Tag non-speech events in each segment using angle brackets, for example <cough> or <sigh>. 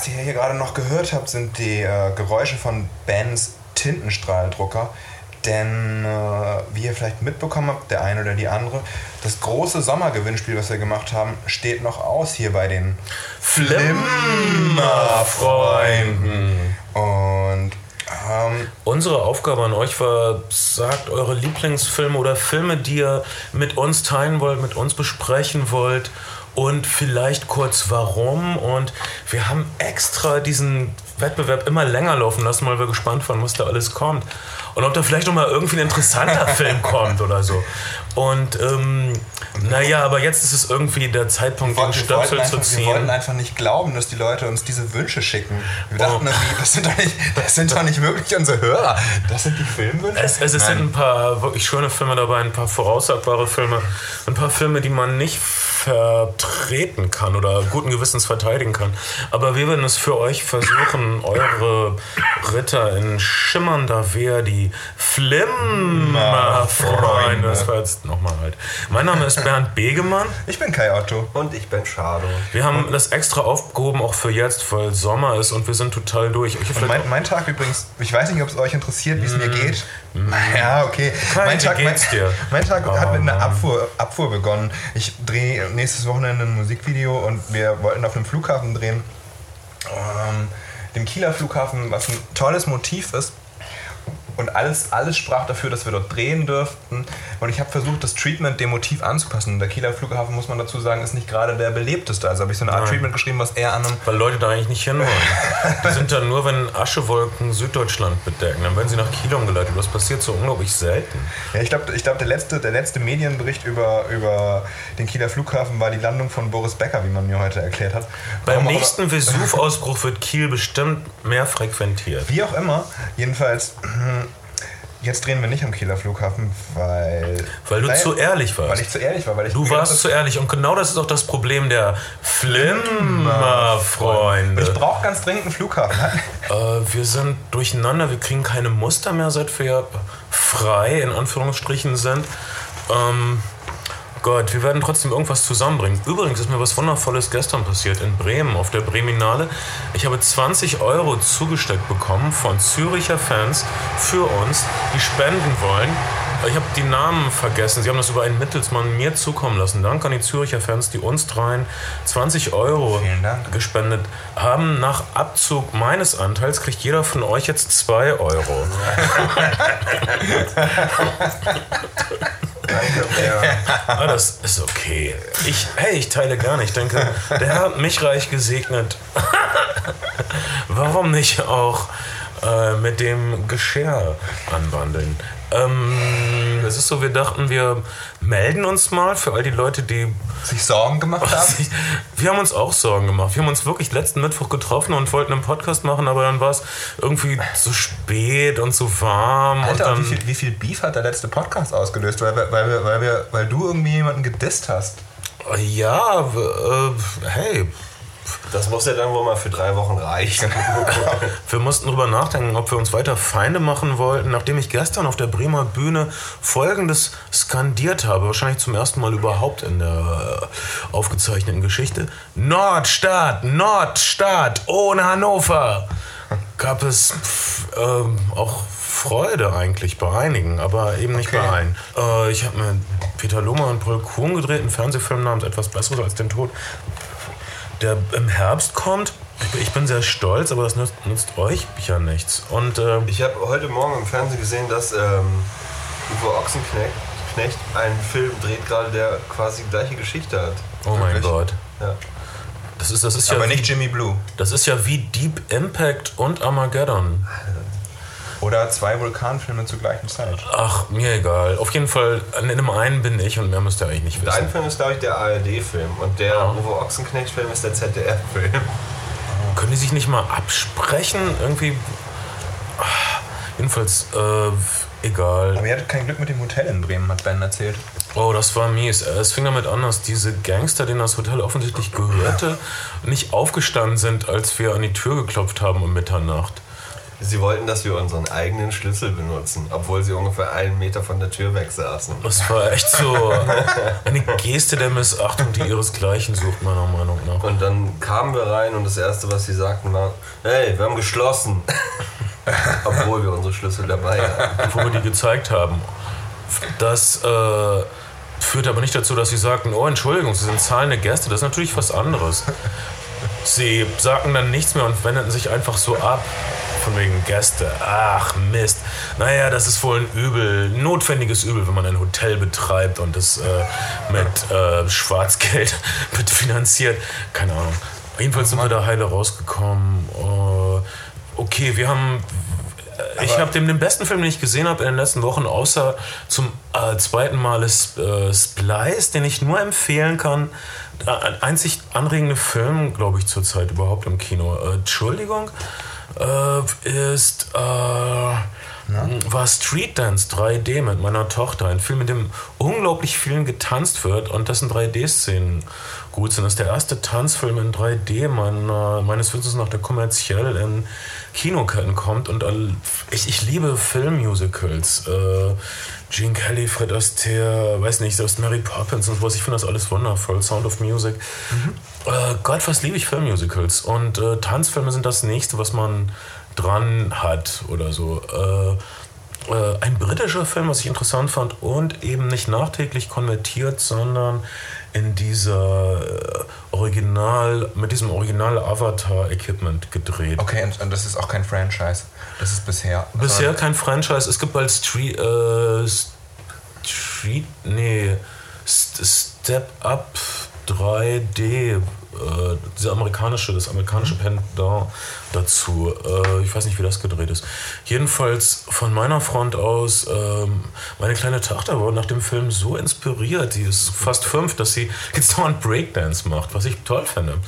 Was ihr hier gerade noch gehört habt, sind die äh, Geräusche von Bens Tintenstrahldrucker. Denn, äh, wie ihr vielleicht mitbekommen habt, der eine oder die andere, das große Sommergewinnspiel, was wir gemacht haben, steht noch aus hier bei den Flimmerfreunden. Und ähm, Unsere Aufgabe an euch war, sagt eure Lieblingsfilme oder Filme, die ihr mit uns teilen wollt, mit uns besprechen wollt und vielleicht kurz warum. Und wir haben extra diesen Wettbewerb immer länger laufen lassen, weil wir gespannt waren, was da alles kommt. Und ob da vielleicht noch mal irgendwie ein interessanter <laughs> Film kommt oder so. Und ähm, naja, aber jetzt ist es irgendwie der Zeitpunkt, den wir, wollten Stöpsel zu einfach, wir ziehen. wollten einfach nicht glauben, dass die Leute uns diese Wünsche schicken. Wir dachten, irgendwie, das, sind doch nicht, das sind doch nicht wirklich unsere Hörer. Das sind die Filmwünsche. Es, es, es sind ein paar wirklich schöne Filme dabei, ein paar voraussagbare Filme, ein paar Filme, die man nicht vertreten kann oder guten Gewissens verteidigen kann. Aber wir werden es für euch versuchen, eure Ritter in schimmernder Wehr, die Flimmerfreunde. Das war jetzt nochmal halt. Mein Name ist Bernd Begemann. Ich bin Kai Otto. Und ich bin Schado. Wir haben das extra aufgehoben, auch für jetzt, weil Sommer ist und wir sind total durch. Mein, mein Tag übrigens, ich weiß nicht, ob es euch interessiert, wie es mir geht. Ja, okay. Kai, mein Tag, mein, <laughs> mein Tag hat mit einer Oh, Abfuhr, Abfuhr begonnen. Ich drehe nächstes Wochenende ein Musikvideo und wir wollten auf einem Flughafen drehen. Ähm, dem Kieler Flughafen, was ein tolles Motiv ist. Und alles, alles sprach dafür, dass wir dort drehen dürften. Und ich habe versucht, das Treatment dem Motiv anzupassen. Der Kieler Flughafen, muss man dazu sagen, ist nicht gerade der belebteste. Also habe ich so eine Art Nein. Treatment geschrieben, was eher an einem Weil Leute da eigentlich nicht hinwollen. <laughs> Die sind da nur, wenn Aschewolken Süddeutschland bedecken. Dann werden sie nach Kiel umgeleitet. Das passiert so unglaublich selten. Ja, ich glaube, ich glaub, der, letzte, der letzte Medienbericht über, über den Kieler Flughafen war die Landung von Boris Becker, wie man mir heute erklärt hat. Beim Warum nächsten <laughs> Vesuv-Ausbruch wird Kiel bestimmt mehr frequentiert. Wie auch immer, jedenfalls, jetzt drehen wir nicht am Kieler Flughafen, weil. Weil du Naja, zu ehrlich warst. Weil ich zu ehrlich war. Weil ich Du warst zu ehrlich. Und genau das ist auch das Problem der Flimmerfreunde. Ich brauche ganz dringend einen Flughafen. <laughs> <laughs> Äh, wir sind durcheinander, wir kriegen keine Muster mehr, seit wir frei in Anführungsstrichen sind. Ähm, Gott, wir werden trotzdem irgendwas zusammenbringen. Übrigens ist mir was Wundervolles gestern passiert in Bremen auf der Breminale. Ich habe 20 Euro zugesteckt bekommen von Züricher Fans für uns, die spenden wollen. Ich habe die Namen vergessen. Sie haben das über einen Mittelsmann mir zukommen lassen. Danke an die Züricher Fans, die uns dreien 20 Euro gespendet haben. Nach Abzug meines Anteils kriegt jeder von euch jetzt 2 Euro. <laughs> Danke, Bär. Ah, das ist okay. Ich, hey, ich teile gerne. Ich denke, der Herr hat mich reich gesegnet. <laughs> Warum nicht auch äh, mit dem Geschirr anwandeln? Ähm, es ist so, wir dachten, wir melden uns mal für all die Leute, die sich Sorgen gemacht haben. <laughs> wir haben uns auch Sorgen gemacht. Wir haben uns wirklich letzten Mittwoch getroffen und wollten einen Podcast machen, aber dann war es irgendwie zu spät und zu warm. Alter, und wie dann, viel, wie viel Beef hat der letzte Podcast ausgelöst? Weil, weil, weil, wir, weil du irgendwie jemanden gedisst hast. ja, äh, hey, Das muss ja dann wohl mal für drei Wochen reichen. <laughs> wir mussten drüber nachdenken, ob wir uns weiter Feinde machen wollten. Nachdem ich gestern auf der Bremer Bühne Folgendes skandiert habe, wahrscheinlich zum ersten Mal überhaupt in der äh, aufgezeichneten Geschichte: Nordstadt, Nordstadt, ohne Hannover. Gab es pf, ähm, auch Freude eigentlich bei einigen, aber eben nicht Okay. bei allen. Äh, ich habe mir Peter Lohmer und Paul Kuhn gedreht, einen Fernsehfilm namens Etwas Besseres als den Tod, der im Herbst kommt. Ich- bin sehr stolz, aber das nützt, nützt euch ja nichts. Und äh, Ich habe heute Morgen im Fernsehen gesehen, dass ähm, Uwe Ochsenknecht Knecht einen Film dreht gerade, der quasi die gleiche Geschichte hat. oh mein Wirklich? Gott. Ja. Das ist, das, ist ja Aber wie, nicht Jimmy Blue. das ist ja wie Deep Impact und Armageddon. Oder zwei Vulkanfilme zur gleichen Zeit. Ach, mir egal. Auf jeden Fall, in dem einen bin ich und mehr müsst ihr eigentlich nicht wissen. Film ist, glaube ich, der ARD-Film und der Ja. Uwe Ochsenknecht-Film ist der ZDF-Film. <laughs> Können die sich nicht mal absprechen? Irgendwie. Ah, Jedenfalls, äh, egal. Aber ihr hattet kein Glück mit dem Hotel in Bremen, hat Ben erzählt. Oh, das war mies. Es fing damit an, dass diese Gangster, denen das Hotel offensichtlich gehörte, nicht aufgestanden sind, als wir an die Tür geklopft haben um Mitternacht. Sie wollten, dass wir unseren eigenen Schlüssel benutzen, obwohl sie ungefähr einen Meter von der Tür weg saßen. Das war echt so eine Geste der Missachtung, die ihresgleichen sucht, meiner Meinung nach. Und dann kamen wir rein und das Erste, was sie sagten, war, hey, wir haben geschlossen. <laughs> obwohl wir unsere Schlüssel dabei hatten. Wo wir die gezeigt haben. Das äh, führt aber nicht dazu, dass sie sagten, oh Entschuldigung, Sie sind zahlende Gäste. Das ist natürlich was anderes. Sie sagten dann nichts mehr und wendeten sich einfach so ab. Von wegen Gäste. Ach Mist. Naja, das ist wohl ein Übel, notwendiges Übel, wenn man ein Hotel betreibt und das äh, mit äh, Schwarzgeld <laughs> finanziert. Keine Ahnung. Jedenfalls sind wir da heile rausgekommen. Uh, okay, wir haben ich habe den, den besten Film, den ich gesehen habe in den letzten Wochen, außer zum äh, zweiten Mal ist äh, Splice, den ich nur empfehlen kann. Ein einzig anregende Film, glaube ich, zurzeit überhaupt im Kino. Äh, Entschuldigung, äh, ist äh, war Street Dance 3D mit meiner Tochter. Ein Film, in dem unglaublich vielen getanzt wird und dessen 3D-Szenen gut sind. Das ist der erste Tanzfilm in 3D mein, meines Wissens nach, der kommerziell in Kinoketten kommt. Und ich, ich liebe Filmmusicals. Äh, Gene Kelly, Fred Astaire, weiß nicht, selbst Mary Poppins und sowas. Ich finde das alles wundervoll. Sound of Music. Mhm. Äh, Gott, was liebe ich Filmmusicals. Und äh, Tanzfilme sind das nächste, was man dran hat oder so. Äh, äh, ein britischer Film, was ich interessant fand und eben nicht nachträglich konvertiert, sondern in dieser äh, Original, mit diesem Original Avatar-Equipment gedreht. Okay, und, und, das ist auch kein Franchise. Das ist bisher. Bisher kein Franchise. Es gibt bald Street, äh, Street, nee, Step Up 3D äh, diese amerikanische, das amerikanische Pendant dazu. Äh, ich weiß nicht, wie das gedreht ist. Jedenfalls von meiner Front aus, ähm, meine kleine Tochter war nach dem Film so inspiriert. Die ist fast fünf, dass sie jetzt dauernd Breakdance macht, was ich toll finde.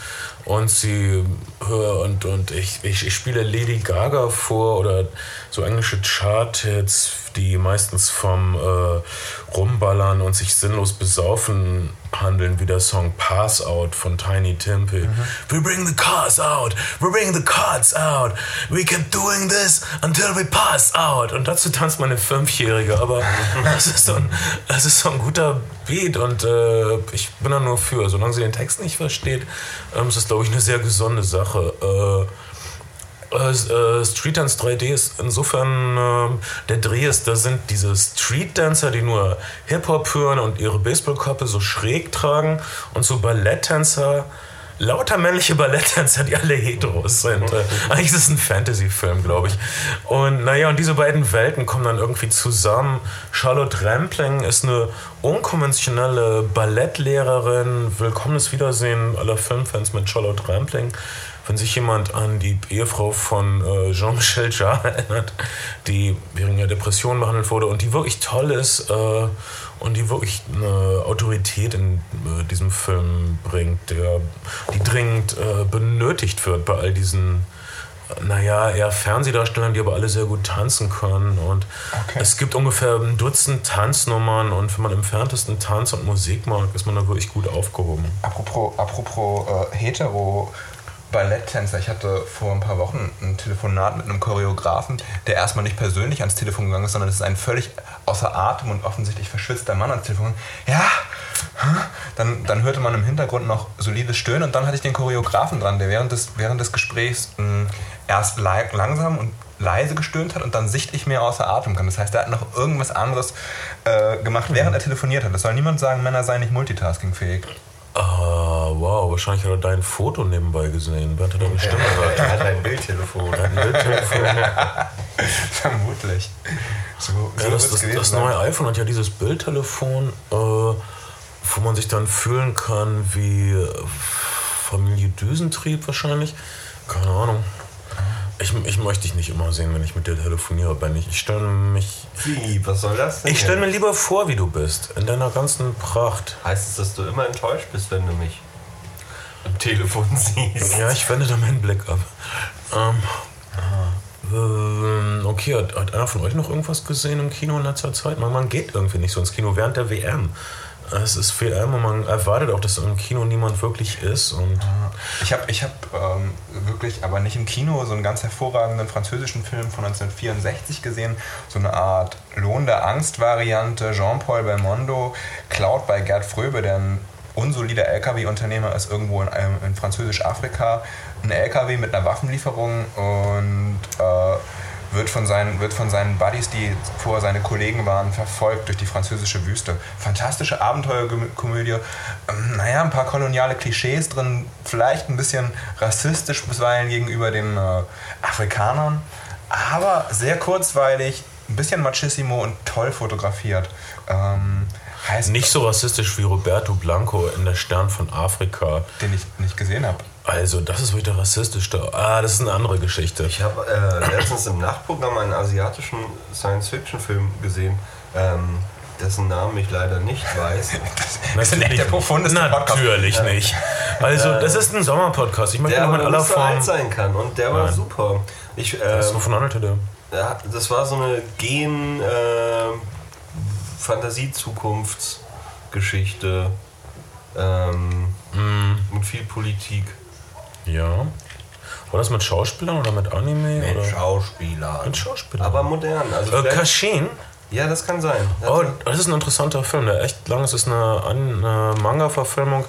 Und sie und, und ich, ich, ich spiele Lady Gaga vor oder so englische Chart-Hits, die meistens vom äh, Rumballern und sich sinnlos besaufen handeln, wie der Song Pass Out von Tiny Temple. Mhm. We bring the cars out, we bring the cards out, we keep doing this until we pass out. Und dazu tanzt meine Fünfjährige, aber <laughs> das ist so ein, das ist so ein guter Beat und äh, ich bin da nur für. Solange sie den Text nicht versteht, ähm, ist das, glaube ich, eine sehr gesunde Sache. Äh, äh, äh Street Dance 3D ist insofern äh, der Dreh ist, da sind diese Street Dancer, die nur Hip-Hop hören und ihre Baseballkappe so schräg tragen und so Balletttänzer, lauter männliche Balletttänzer, die alle Heteros sind. Äh, eigentlich ist es ein Fantasy-Film, glaube ich. Und naja, und diese beiden Welten kommen dann irgendwie zusammen. Charlotte Rampling ist eine unkonventionelle Ballettlehrerin. Willkommenes Wiedersehen aller Filmfans mit Charlotte Rampling wenn sich jemand an die Ehefrau von äh, Jean-Michel Jarre <laughs> erinnert, die wegen der Depression behandelt wurde und die wirklich toll ist äh, und die wirklich eine Autorität in äh, diesem Film bringt, der, die dringend äh, benötigt wird bei all diesen naja, eher Fernsehdarstellern, die aber alle sehr gut tanzen können. Und okay. es gibt ungefähr ein Dutzend Tanznummern und wenn man im entferntesten Tanz und Musik mag, ist man da wirklich gut aufgehoben. Apropos, apropos äh, hetero Balletttänzer. Ich hatte vor ein paar Wochen ein Telefonat mit einem Choreografen, der erstmal nicht persönlich ans Telefon gegangen ist, sondern es ist ein völlig außer Atem und offensichtlich verschwitzter Mann ans Telefon. Ja, dann, dann hörte man im Hintergrund noch solides Stöhnen und dann hatte ich den Choreografen dran, der während des, während des Gesprächs mh, hm, erst langsam und leise gestöhnt hat und dann sichtlich mehr außer Atem kam. Das heißt, er hat noch irgendwas anderes äh, gemacht, während er telefoniert hat. Das soll niemand sagen, Männer seien nicht multitaskingfähig. Ah, wow, wahrscheinlich hat er dein Foto nebenbei gesehen. Wer hat deine Stimme <laughs> gehört? Er hat ein Bildtelefon. ein Bildtelefon. <laughs> Vermutlich. So, ja, das, das, das neue iPhone hat ja dieses Bildtelefon, äh, wo man sich dann fühlen kann wie Familie Düsentrieb wahrscheinlich. Keine Ahnung. Ich, ich möchte dich nicht immer sehen, wenn ich mit dir telefoniere, Ben. Ich, ich stelle mich. Wie? Was soll das denn? Ich stelle mir lieber vor, wie du bist. In deiner ganzen Pracht. Heißt es, dass du immer enttäuscht bist, wenn du mich am Telefon <laughs> siehst? Ja, ich wende da meinen Blick ab. Ähm, ähm, okay, hat, hat, einer von euch noch irgendwas gesehen im Kino in letzter Zeit? Man, man geht irgendwie nicht so ins Kino während der WM. Es ist viel ärmer, man erwartet auch, dass im Kino niemand wirklich ist. Und Ich habe ich hab, ähm, wirklich, aber nicht im Kino, so einen ganz hervorragenden französischen Film von 1964 gesehen. So eine Art Lohn der Angst-Variante. Jean-Paul Belmondo klaut bei Gerd Fröbe, der ein unsolider LKW-Unternehmer ist, irgendwo in, einem- in Französisch-Afrika, ein LKW mit einer Waffenlieferung und äh, wird von, seinen, wird von seinen Buddies, die vorher seine Kollegen waren, verfolgt durch die französische Wüste. Fantastische Abenteuerkomödie. Ähm, naja, ein paar koloniale Klischees drin, vielleicht ein bisschen rassistisch bisweilen gegenüber den äh, Afrikanern, aber sehr kurzweilig, ein bisschen machissimo und toll fotografiert. Ähm, heißt, nicht so rassistisch wie Roberto Blanco in Der Stern von Afrika. den ich nicht gesehen habe. Also, das ist wirklich der rassistischste. Ah, das ist eine andere Geschichte. Ich habe äh, letztens im Nachtprogramm einen asiatischen Science-Fiction-Film gesehen, ähm, dessen Namen ich leider nicht weiß. <laughs> Das ist echt der profundeste Podcast. Natürlich nicht. Also, das ist ein Sommerpodcast. Ich möchte Der noch aber in aller nicht Form. alt sein kann und der war Nein. super. Ich, Das ähm, wovon handelte der? Ja, das war so eine Gen äh, Fantasie-Zukunftsgeschichte ähm, Hm. mit viel Politik. Ja. War das mit Schauspielern oder mit Anime? oder? Schauspieler. Mit Schauspielern. Aber modern. Also Äh, Kashin? ja, das kann sein. Oh, das ist ein interessanter Film, der echt lang ist. Es ist eine, eine Manga-Verfilmung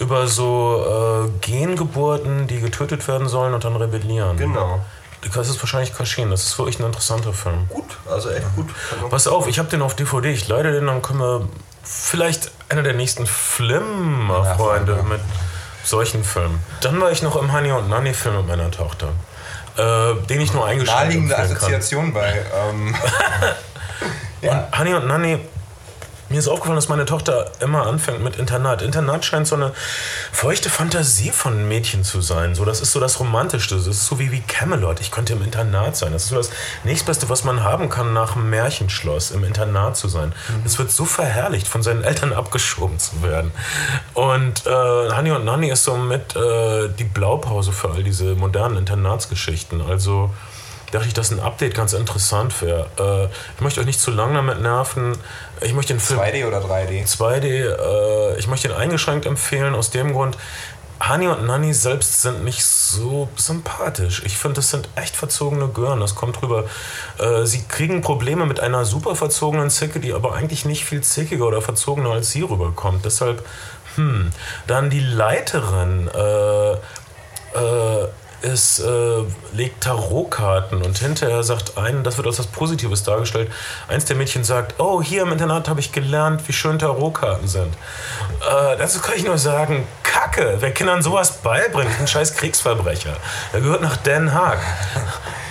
über so äh, Gengeburten, die getötet werden sollen und dann rebellieren. genau. Das ist wahrscheinlich Kashin. Das ist wirklich ein interessanter Film. Gut, also echt gut. Pass auf, ich habe den auf DVD. Ich leite den, dann können wir vielleicht einer der nächsten Flimmer-Freunde mit solchen Filmen. Dann war ich noch im Honey und Nanny-Film mit meiner Tochter. Äh, den ich nur eingeschränkt Naheliegende empfehlen kann. Assoziation bei. Ähm, <laughs> <laughs> ja. Und Honey und Nanny, mir ist aufgefallen, dass meine Tochter immer anfängt mit Internat. Internat scheint so eine feuchte Fantasie von Mädchen zu sein. So, das ist so das Romantischste. Das ist so wie, wie Camelot. Ich könnte im Internat sein. Das ist so das nächstbeste, was man haben kann, nach einem Märchenschloss, im Internat zu sein. Es wird so verherrlicht, von seinen Eltern abgeschoben zu werden. Und äh, Honey und Nanny ist so mit äh, die Blaupause für all diese modernen Internatsgeschichten. Also dachte ich, dass ein Update ganz interessant wäre. Äh, ich möchte euch nicht zu lange damit nerven. Ich möchte den Film 2D oder 3D? 2D, äh, ich möchte ihn eingeschränkt empfehlen, aus dem Grund, Hani und Nanny selbst sind nicht so sympathisch. Ich finde, das sind echt verzogene Gören. Das kommt drüber. Äh, sie kriegen Probleme mit einer super verzogenen Zicke, die aber eigentlich nicht viel zickiger oder verzogener als sie rüberkommt. Deshalb, hm. Dann die Leiterin, äh, äh, ist, äh, legt Tarotkarten und hinterher sagt ein, das wird als was Positives dargestellt. Eins der Mädchen sagt, oh, hier im Internat habe ich gelernt, wie schön Tarotkarten sind. Äh, dazu kann ich nur sagen, Kacke, wer Kindern sowas beibringt, ein scheiß Kriegsverbrecher. Er gehört nach Den Haag.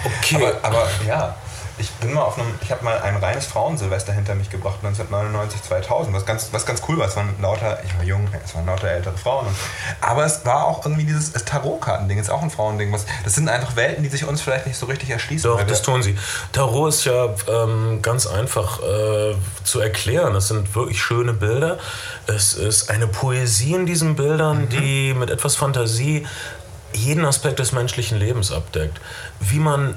Okay. Aber, aber ja, ich bin mal auf einem, ich habe mal ein reines Frauensilvester hinter mich gebracht, 1999, 2000, was ganz, was ganz cool war. Es waren lauter, ich war jung, es waren lauter ältere Frauen. Und, aber es war auch irgendwie dieses Tarotkartending, ist auch ein Frauending. Was, das sind einfach Welten, die sich uns vielleicht nicht so richtig erschließen. Doch, das tun sie. Tarot ist ja ähm, ganz einfach äh, zu erklären. Es sind wirklich schöne Bilder. Es ist eine Poesie in diesen Bildern, die mit etwas Fantasie jeden Aspekt des menschlichen Lebens abdeckt. Wie man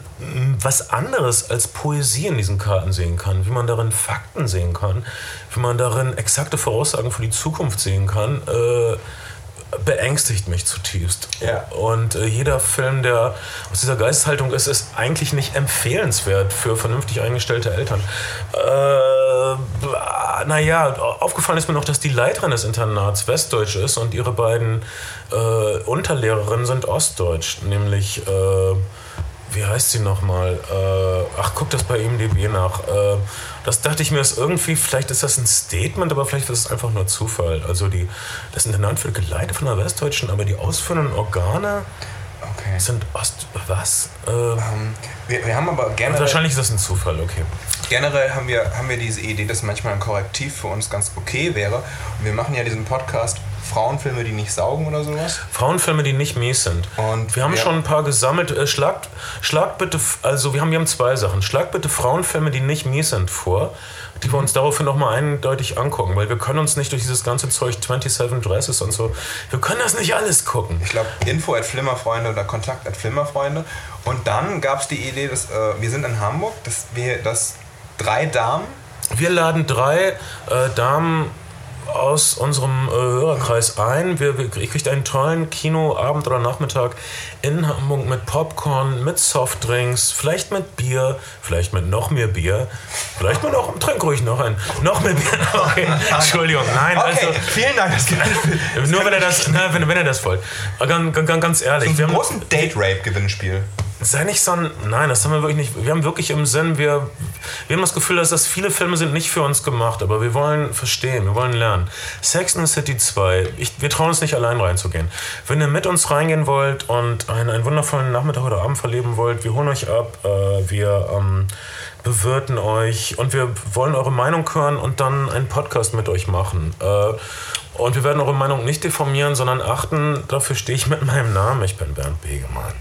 was anderes als Poesie in diesen Karten sehen kann, wie man darin Fakten sehen kann, wie man darin exakte Voraussagen für die Zukunft sehen kann, äh, beängstigt mich zutiefst. Ja. Und äh, jeder Film, der aus dieser Geisthaltung ist, ist eigentlich nicht empfehlenswert für vernünftig eingestellte Eltern. Äh, naja, aufgefallen ist mir noch, dass die Leiterin des Internats westdeutsch ist und ihre beiden äh, Unterlehrerinnen sind ostdeutsch, nämlich, äh, wie heißt sie nochmal? Äh, ach, guck das bei IMDb nach. Äh, das dachte ich mir, ist irgendwie, vielleicht ist das ein Statement, aber vielleicht ist es einfach nur Zufall. Also die, das Internat wird geleitet von einer Westdeutschen, aber die ausführenden Organe Okay. sind Ost... Was? Äh, Ähm, wir, wir haben aber generell, wahrscheinlich ist das ein Zufall, okay. generell haben wir, haben wir diese Idee, dass manchmal ein Korrektiv für uns ganz okay wäre. Und wir machen ja diesen Podcast Frauenfilme, die nicht saugen oder sowas. Frauenfilme, die nicht mies sind. Und wir haben wir- schon ein paar gesammelt. Äh, schlagt, schlagt bitte, also wir haben, wir haben zwei Sachen. Schlagt bitte Frauenfilme, die nicht mies sind, vor, die wir uns daraufhin nochmal eindeutig angucken, weil wir können uns nicht durch dieses ganze Zeug 27 Dresses und so, wir können das nicht alles gucken. Ich glaube, info at Flimmerfreunde oder Kontakt at Flimmerfreunde. Und dann gab es die Idee, dass äh, wir sind in Hamburg, dass wir, dass drei Damen Wir laden drei äh, Damen aus unserem äh, Hörerkreis ein. Wir, wir, ihr kriegt einen tollen Kinoabend oder Nachmittag in Hamburg mit Popcorn, mit Softdrinks, vielleicht mit Bier, vielleicht mit noch mehr Bier, vielleicht mit noch, trink ruhig noch ein, noch mehr Bier. <laughs> Okay, Entschuldigung, nein. Okay, Also, vielen Dank. Das <laughs> gibt nur wenn ihr das, na, wenn, wenn ihr das wollt. Ganz, ganz, ganz ehrlich, wir ein haben, großen Date-Rape-Gewinnspiel. Sei nicht so ein. Nein, das haben wir wirklich nicht. Wir haben wirklich im Sinn, wir, wir haben das Gefühl, dass das viele Filme sind nicht für uns gemacht, aber wir wollen verstehen, wir wollen lernen. Sex in the City 2, ich, wir trauen uns nicht allein reinzugehen. Wenn ihr mit uns reingehen wollt und einen, einen wundervollen Nachmittag oder Abend verleben wollt, wir holen euch ab, äh, wir ähm, bewirten euch und wir wollen eure Meinung hören und dann einen Podcast mit euch machen. Äh, und wir werden eure Meinung nicht deformieren, sondern achten, dafür stehe ich mit meinem Namen, ich bin Bernd Begemann.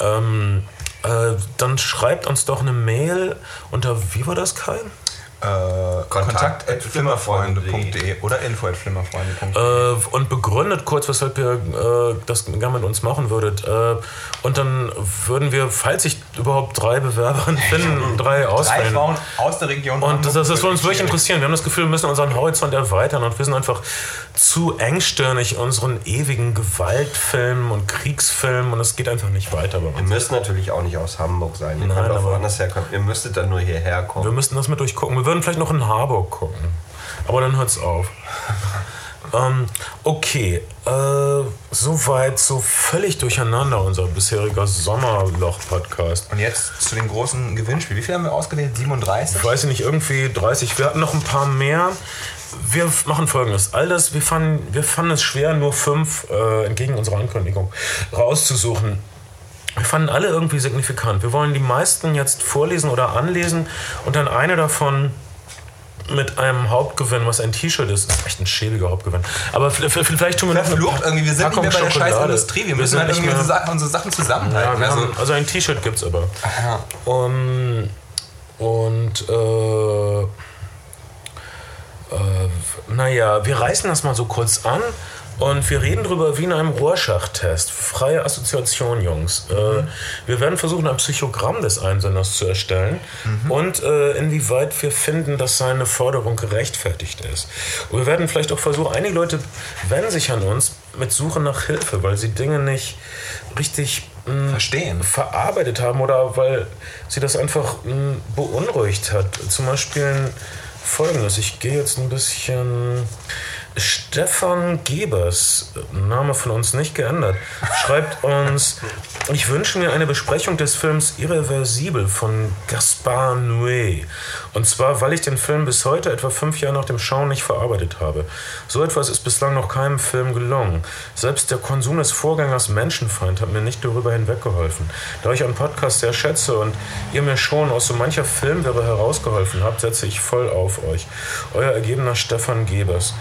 Ähm, äh, dann schreibt uns doch eine Mail unter, wie war das, Kai? Äh, Kontakt Kontakt at at flimmerfreunde.de oder info at flimmerfreunde.de. Äh, und begründet kurz, weshalb ihr äh, das gerne mit uns machen würdet. Äh, und dann würden wir, falls sich überhaupt drei Bewerberinnen finden, drei Drei auswählen. Frauen aus der Region Und das, das, das würde uns wirklich interessieren. Wir haben das Gefühl, wir müssen unseren Horizont erweitern und wir sind einfach zu engstirnig unseren ewigen Gewaltfilmen und Kriegsfilmen und es geht einfach nicht weiter bei Ihr uns. müsst natürlich auch nicht aus Hamburg sein. Ihr Nein, könnt auch woanders herkommen. Ihr müsstet dann nur hierher Wir kommen. müssten das mit durchgucken. Wir würden vielleicht noch in Harburg gucken. Aber dann hört's auf. <laughs> ähm, okay, äh, soweit, so völlig durcheinander unser bisheriger Sommerloch-Podcast. Und jetzt zu den großen Gewinnspielen. Wie viel haben wir ausgewählt? 37? Ich weiß nicht, irgendwie 30. Wir hatten noch ein paar mehr. Wir machen folgendes. All das, wir fanden, wir fanden es schwer, nur fünf, äh, entgegen unserer Ankündigung, rauszusuchen. Wir fanden alle irgendwie signifikant. Wir wollen die meisten jetzt vorlesen oder anlesen und dann eine davon mit einem Hauptgewinn, was ein T-Shirt ist. Das ist echt ein schäbiger Hauptgewinn. Aber vielleicht tun wir noch Verflucht irgendwie. Wir sind Packung nicht mehr bei der scheiß. Industrie. Wir müssen halt irgendwie mehr- unsere Sachen ja, zusammenhalten. wir also, also ein T-Shirt gibt's aber. ja. Um, und äh, äh, naja, wir reißen das mal so kurz an und wir reden drüber wie in einem Rorschach-Test. Freie Assoziation, Jungs. Äh, wir werden versuchen, ein Psychogramm des Einsenders zu erstellen und äh, inwieweit wir finden, dass seine Forderung gerechtfertigt ist. Und wir werden vielleicht auch versuchen, einige Leute wenden sich an uns mit Suche nach Hilfe, weil sie Dinge nicht richtig mh, Verstehen. verarbeitet haben oder weil sie das einfach mh, beunruhigt hat. Zum Beispiel folgendes. Ich gehe jetzt ein bisschen. Stefan Gebers, Name von uns nicht geändert, schreibt uns, ich wünsche mir eine Besprechung des Films Irreversibel von Gaspar Noé. Und zwar, weil ich den Film bis heute, etwa fünf Jahre nach dem Schauen, nicht verarbeitet habe. So etwas ist bislang noch keinem Film gelungen. Selbst der Konsum des Vorgängers Menschenfeind hat mir nicht darüber hinweggeholfen. Da ich euren Podcast sehr schätze und ihr mir schon aus so mancher Filmwerbe herausgeholfen habt, setze ich voll auf euch. Euer ergebener Stefan Gebers.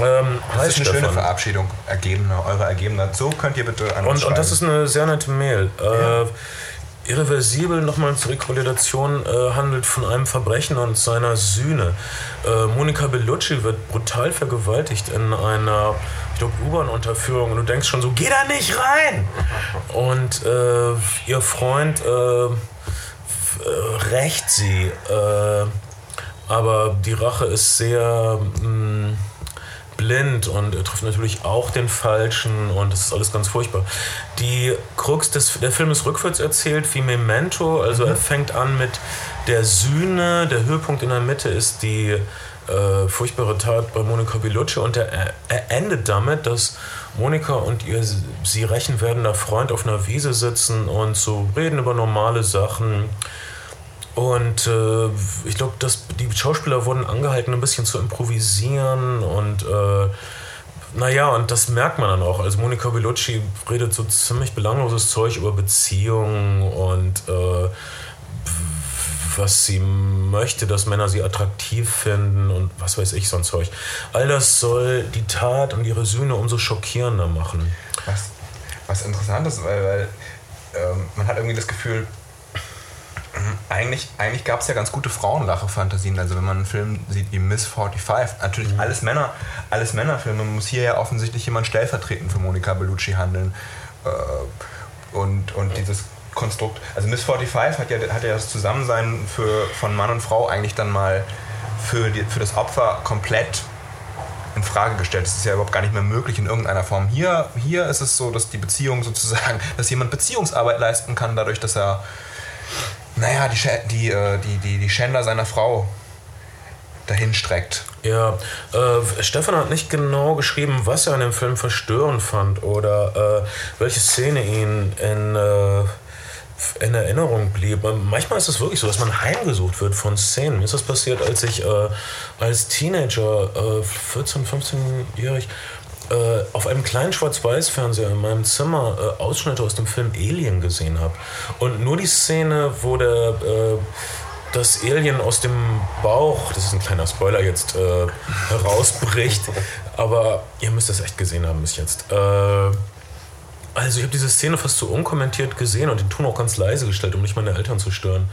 Ähm, Das ist eine schöne Stefan. Verabschiedung. Ergebener, eure Ergebener. So könnt ihr bitte an uns Und, und das ist eine sehr nette Mail. Äh, Irreversibel, nochmal zur Rekollidation, äh, handelt von einem Verbrechen und seiner Sühne. Äh, Monika Bellucci wird brutal vergewaltigt in einer ich U-Bahn-Unterführung und du denkst schon so, geh da nicht rein! Und äh, ihr Freund äh, äh, rächt sie, äh, aber die Rache ist sehr... Mh, blind und er trifft natürlich auch den Falschen und das ist alles ganz furchtbar. Die Krux des der Film ist rückwärts erzählt wie Memento, also er fängt an mit der Sühne, der Höhepunkt in der Mitte ist die äh, furchtbare Tat bei Monika Bellucci und er, er endet damit, dass Monika und ihr sie rächen werdender Freund auf einer Wiese sitzen und so reden über normale Sachen. Und äh, ich glaube, die Schauspieler wurden angehalten, ein bisschen zu improvisieren und äh, naja, und das merkt man dann auch. Also Monika Bellucci redet so ziemlich belangloses Zeug über Beziehungen und äh, was sie möchte, dass Männer sie attraktiv finden und was weiß ich, so ein Zeug. All das soll die Tat und ihre Sühne umso schockierender machen. Was, was interessant ist, weil, weil ähm, man hat irgendwie das Gefühl, eigentlich, eigentlich gab es ja ganz gute Frauenrache-Fantasien. Also wenn man einen Film sieht wie Miss 45, natürlich Mhm. alles Männer, alles Männerfilme, muss hier ja offensichtlich jemand stellvertretend für Monika Bellucci handeln. Äh, und, und dieses Konstrukt, also Miss 45 hat ja, hat ja das Zusammensein für, von Mann und Frau eigentlich dann mal für, die, für das Opfer komplett in Frage gestellt. Das ist ja überhaupt gar nicht mehr möglich in irgendeiner Form. Hier, hier ist es so, dass die Beziehung sozusagen, dass jemand Beziehungsarbeit leisten kann, dadurch, dass er, naja, die, Schä- die, äh, die, die, die Schänder seiner Frau dahin streckt. Ja, äh, Stefan hat nicht genau geschrieben, was er an dem Film verstörend fand oder äh, welche Szene ihn in, äh, in Erinnerung blieb. Ähm, Manchmal ist es wirklich so, dass man heimgesucht wird von Szenen. Mir ist das passiert, als ich äh, als Teenager, äh, 14, 15-jährig, äh, auf einem kleinen Schwarz-Weiß-Fernseher in meinem Zimmer äh, Ausschnitte aus dem Film Alien gesehen habe. Und nur die Szene, wo der äh, das Alien aus dem Bauch, das ist ein kleiner Spoiler jetzt, äh, herausbricht. <laughs> Aber ihr müsst das echt gesehen haben bis jetzt. Äh, also ich habe diese Szene fast so unkommentiert gesehen und den Ton auch ganz leise gestellt, um nicht meine Eltern zu stören.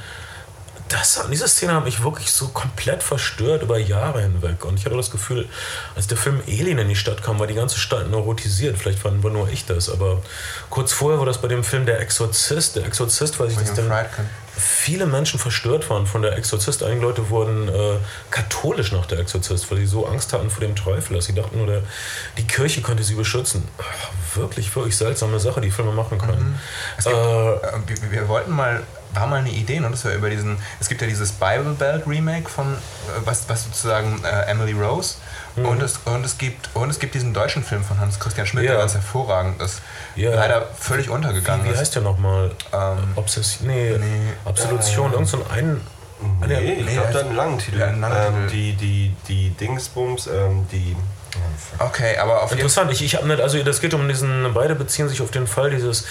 Das, diese Szene hat mich wirklich so komplett verstört über Jahre hinweg. Und ich hatte das Gefühl, als der Film Alien in die Stadt kam, war die ganze Stadt neurotisiert. Vielleicht war, war nur ich das, aber kurz vorher war das bei dem Film Der Exorzist. Der Exorzist, weiß ich, der, Friedkin. viele Menschen verstört waren von der Exorzist. Einige Leute wurden äh, katholisch nach der Exorzist, weil sie so Angst hatten vor dem Teufel, dass sie dachten, nur der, die Kirche könnte sie beschützen. Ach, wirklich, wirklich seltsame Sache, die Filme machen können. Es gibt, Äh, äh, wir, wir wollten mal, war mal eine Idee, und das war über diesen, es gibt ja dieses Bible Belt Remake von, äh, was, was sozusagen äh, Emily Rose. Mhm. Und, es, und, es gibt, und es gibt diesen deutschen Film von Hans-Christian Schmidt, Ja. der ganz hervorragend ist. Ja. Leider völlig untergegangen wie, wie ist. heißt der nochmal? Ähm, Obsession? Nee, nee, Absolution, irgend so ein ein. Nee, nee, ich nee, glaube, da einen langen Titel. Ja, einen langen ähm, Titel. die, die, die Dingsbums, ähm, die. Okay, aber auf. Interessant, ich, ich habe nicht, also das geht um diesen, beide beziehen sich auf den Fall dieses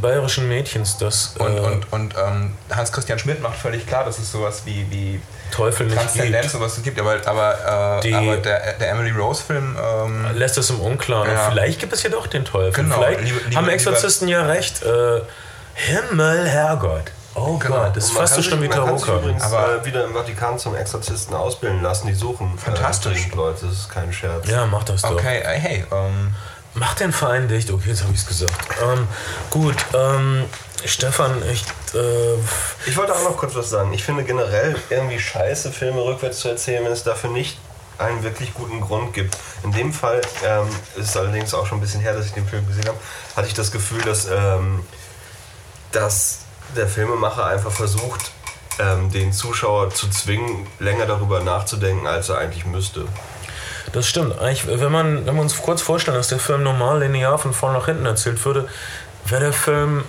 bayerischen Mädchens, das Und, äh, und, und ähm, Hans-Christian Schmidt macht völlig klar, dass es sowas wie, wie Teufel nicht Transzendenz gibt. sowas gibt, aber, aber, äh, Die- aber der, der Emily Rose-Film. Ähm, lässt es im Unklaren. Ja. Vielleicht gibt es ja doch den Teufel. Genau, Vielleicht liebe- liebe- haben Exorzisten ja recht. Äh, Himmel, Herrgott. Oh Genau. Gott, das ist fast so schlimm wie Taroka. übrigens Aber- äh, wieder im Vatikan zum Exorzisten ausbilden lassen. Die suchen Fantastisch. Äh, Leute, das ist kein Scherz. Ja, mach das doch. okay, äh, hey, ähm, Mach den Verein dicht. Okay, jetzt habe ich es gesagt. Ähm, gut, ähm, Stefan, ich. Äh, Ich wollte auch noch kurz was sagen. Ich finde generell irgendwie scheiße, Filme rückwärts zu erzählen, wenn es dafür nicht einen wirklich guten Grund gibt. In dem Fall ähm, ist es allerdings auch schon ein bisschen her, dass ich den Film gesehen habe, hatte ich das Gefühl, dass, ähm, dass der Filmemacher einfach versucht, ähm, den Zuschauer zu zwingen, länger darüber nachzudenken, als er eigentlich müsste. Das stimmt. Eigentlich, wenn, man, wenn wir uns kurz vorstellen, dass der Film normal linear von vorn nach hinten erzählt würde, wäre der Film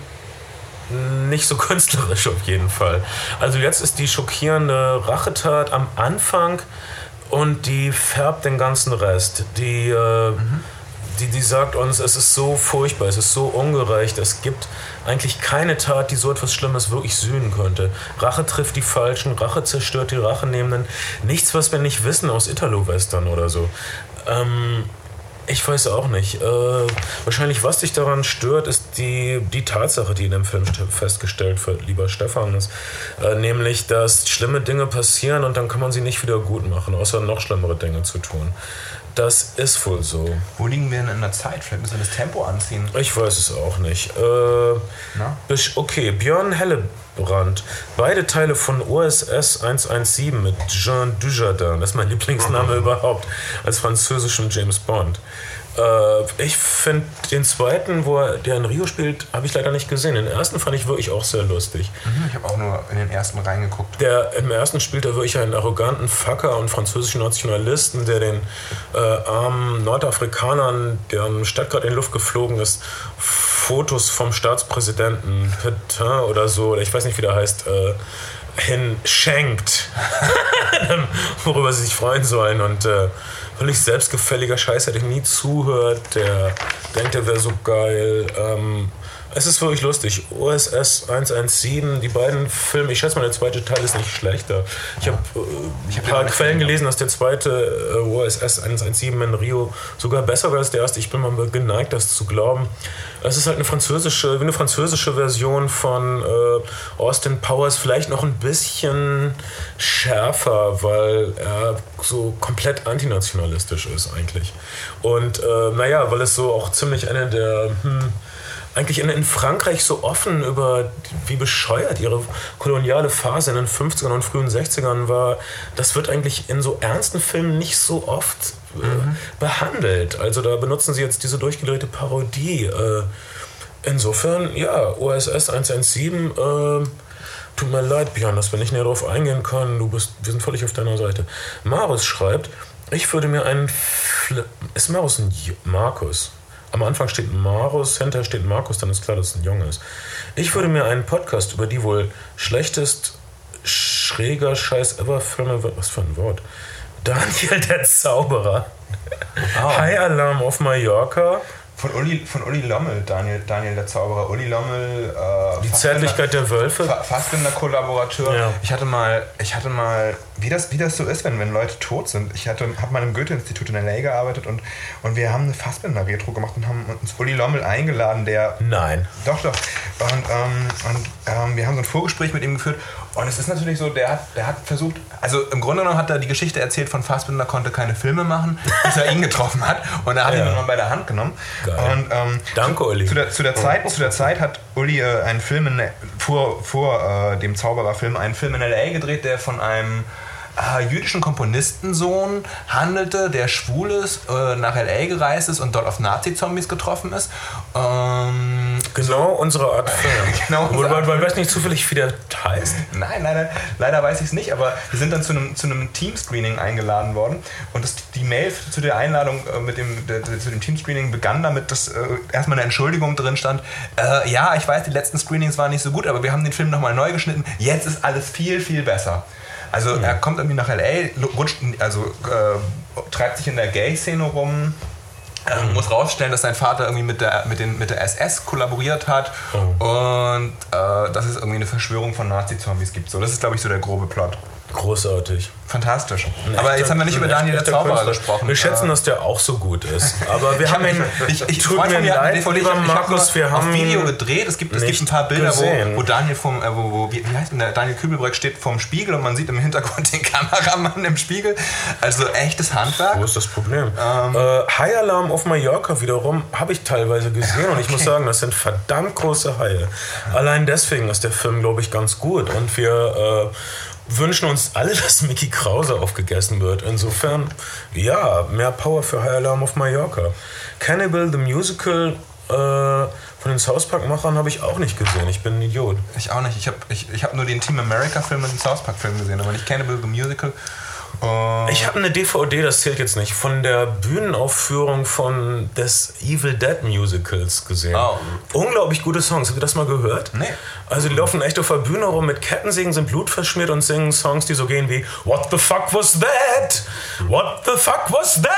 nicht so <laughs> künstlerisch auf jeden Fall. Also jetzt ist die schockierende Rachetat am Anfang und die färbt den ganzen Rest. Die, äh, die, die sagt uns, es ist so furchtbar, es ist so ungerecht, es gibt eigentlich keine Tat, die so etwas Schlimmes wirklich sühnen könnte. Rache trifft die Falschen, Rache zerstört die Rachenehmenden. Nichts, was wir nicht wissen aus Italo-Western oder so. Ähm, ich weiß auch nicht. Äh, wahrscheinlich, was dich daran stört, ist die, die Tatsache, die in dem Film st- festgestellt wird, lieber Stefan, ist, äh, nämlich, dass schlimme Dinge passieren und dann kann man sie nicht wieder gut machen, außer noch schlimmere Dinge zu tun. Das ist wohl so. wo liegen wir denn in der Zeit? Vielleicht müssen wir das Tempo anziehen. Ich weiß es auch nicht. Äh, okay, Björn Hellebrand. Beide Teile von OSS 117 mit Jean Dujardin. Das ist mein Lieblingsname <laughs> überhaupt. Als französischen James Bond. Äh, ich finde den zweiten, wo er, der in Rio spielt, habe ich leider nicht gesehen. Den ersten fand ich wirklich auch sehr lustig. Mhm, Ich habe auch nur in den ersten reingeguckt. Der, Im ersten spielt er wirklich einen arroganten Facker und französischen Nationalisten, der den äh, armen Nordafrikanern, deren Stadt gerade in die Luft geflogen ist, Fotos vom Staatspräsidenten Petain oder so, oder ich weiß nicht, wie der heißt, äh, hinschenkt. <laughs> Worüber sie sich freuen sollen. Und äh, völlig selbstgefälliger Scheiß, der dem nie zuhört, der denkt, er wäre so geil. Ähm, es ist wirklich lustig. OSS 117, die beiden Filme, ich schätze mal, der zweite Teil ist nicht schlechter. Ich habe äh, hab ein paar Quellen gesehen. gelesen, dass der zweite äh, OSS 117 in Rio sogar besser war als der erste. Ich bin mal geneigt, das zu glauben. Es ist halt eine französische, wie eine französische Version von äh, Austin Powers, vielleicht noch ein bisschen schärfer, weil er so komplett antinationalistisch ist eigentlich. Und äh, naja, weil es so auch ziemlich eine der hm, eigentlich in, in Frankreich so offen über wie bescheuert ihre koloniale Phase in den 50ern und frühen 60ern war. Das wird eigentlich in so ernsten Filmen nicht so oft äh, behandelt. Also da benutzen sie jetzt diese durchgedrehte Parodie. Äh, insofern, ja, OSS 117, äh, tut mir leid, Björn, dass wir nicht näher darauf eingehen können. Du bist, wir sind völlig auf deiner Seite. Marus schreibt, ich würde mir einen. Fl ist Marus ein J Markus? Am Anfang steht Marus, hinter steht Markus, dann ist klar, dass es ein Junge ist. Ich würde mir einen Podcast über die wohl schlechtest schräger Scheiß ever Filme. Was für ein Wort? Daniel der Zauberer. High Alarm auf Mallorca. Von Uli, von Uli Lommel, Daniel, Daniel der Zauberer. Uli Lommel. Äh, Die Zärtlichkeit der Wölfe. Fa Fassbinder Kollaborateur. Ja. Ich hatte mal, ich hatte mal, wie das, wie das so ist, wenn, wenn Leute tot sind. Ich hatte, habe mal im Goethe-Institut in LA gearbeitet und, und wir haben eine Fassbinder-Retro gemacht und haben uns Uli Lommel eingeladen, der Nein. doch, doch. Und, ähm, und ähm, wir haben so ein Vorgespräch mit ihm geführt. Und es ist natürlich so, der hat, der hat versucht, also im Grunde genommen hat er die Geschichte erzählt von Fassbinder konnte keine Filme machen, <laughs> bis er ihn getroffen hat. Und er hat Ja. ihn dann mal bei der Hand genommen. Geil. Und, ähm, Danke, Uli. Zu der, zu der, Zeit, zu der Zeit hat Uli äh, einen Film in, vor, vor äh, dem Zaubererfilm einen Film in L.A. gedreht, der von einem äh, jüdischen Komponistensohn handelte, der schwul ist, äh, nach L.A. gereist ist und dort auf Nazi-Zombies getroffen ist. Ähm, Genau unsere Art <laughs> Film. Genau unsere Weil, weiß nicht zufällig, wie der heißt. Nein, leider, leider weiß ich es nicht, aber wir sind dann zu einem, zu einem Teamscreening eingeladen worden und das, die Mail zu der Einladung äh, mit dem, der, der, zu dem Teamscreening begann damit, dass äh, erstmal eine Entschuldigung drin stand. Äh, ja, ich weiß, die letzten Screenings waren nicht so gut, aber wir haben den Film nochmal neu geschnitten. Jetzt ist alles viel, viel besser. Also er kommt irgendwie nach L.A., rutscht, also äh, treibt sich in der Gay-Szene rum, ähm, muss rausstellen, dass sein Vater irgendwie mit der, mit den, mit der SS kollaboriert hat und äh, dass es irgendwie eine Verschwörung von Nazi-Zombies gibt. So, das ist, glaube ich, so der grobe Plot. Großartig. Fantastisch. Ein Aber echter- jetzt haben wir nicht ein über Daniel der Zauberer Künstler. gesprochen. Wir schätzen, dass der auch so gut ist. Aber wir ich haben hab- ihn. ich, ich, tut Freund mir leid, DVD, lieber ich ich Markus, wir haben auf Video gedreht. Es gibt, es gibt ein paar Bilder, wo, gesehen. wo Daniel vom, äh, wo, wo, wie, wie heißt denn der? Daniel Kübelbreck steht vorm Spiegel und man sieht im Hintergrund den Kameramann im Spiegel. Also echtes Handwerk. Wo ist das Problem? Ähm. äh, High Alarm auf Mallorca wiederum habe ich teilweise gesehen und ich muss sagen, das sind verdammt große Haie. Allein deswegen ist der Film, glaube ich, ganz gut und wir äh, wünschen uns alle, <laughs> dass Mickey Krause aufgegessen wird. Insofern, ja, mehr Power für High Alarm auf Mallorca. Cannibal the Musical äh, von den South Park-Machern habe ich auch nicht gesehen. Ich bin ein Idiot. Ich auch nicht. Ich habe ich, ich hab nur den Team America-Film und den South Park-Film gesehen, aber nicht Cannibal the Musical. Äh, Ich habe eine DVD, das zählt jetzt nicht, von der Bühnenaufführung von des Evil Dead Musicals gesehen. Oh. Unglaublich gute Songs. Habt ihr das mal gehört? Nee. Also die laufen echt auf der Bühne rum mit Kettensägen, sind blutverschmiert und singen Songs, die so gehen wie What the fuck was that? What the fuck was that?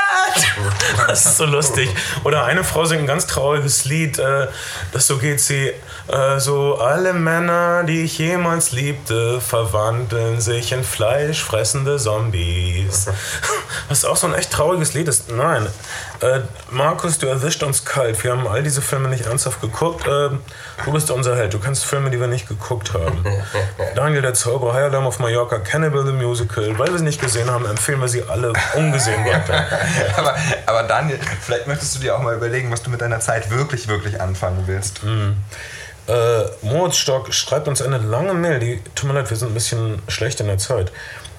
<laughs> Das ist so lustig. Oder eine Frau singt ein ganz trauriges Lied, äh, das so geht sie äh, so alle Männer, die ich jemals liebte, verwandeln sich in fleischfressende Zombies. Was auch so ein echt trauriges Lied ist. Nein, äh, Markus, du erwischt uns kalt. Wir haben all diese Filme nicht ernsthaft geguckt. Äh, du bist unser Held. Du kannst Filme, die wir nicht geguckt haben. <laughs> Daniel der Zauberer, High Alarm auf Mallorca, Cannibal the Musical. Weil wir sie nicht gesehen haben, empfehlen wir sie alle ungesehen weiter. <laughs> aber, aber Daniel, vielleicht möchtest du dir auch mal überlegen, was du mit deiner Zeit wirklich, wirklich anfangen willst. Äh, Moritz Stock schreibt uns eine lange Mail, die, tut mir leid, wir sind ein bisschen schlecht in der Zeit,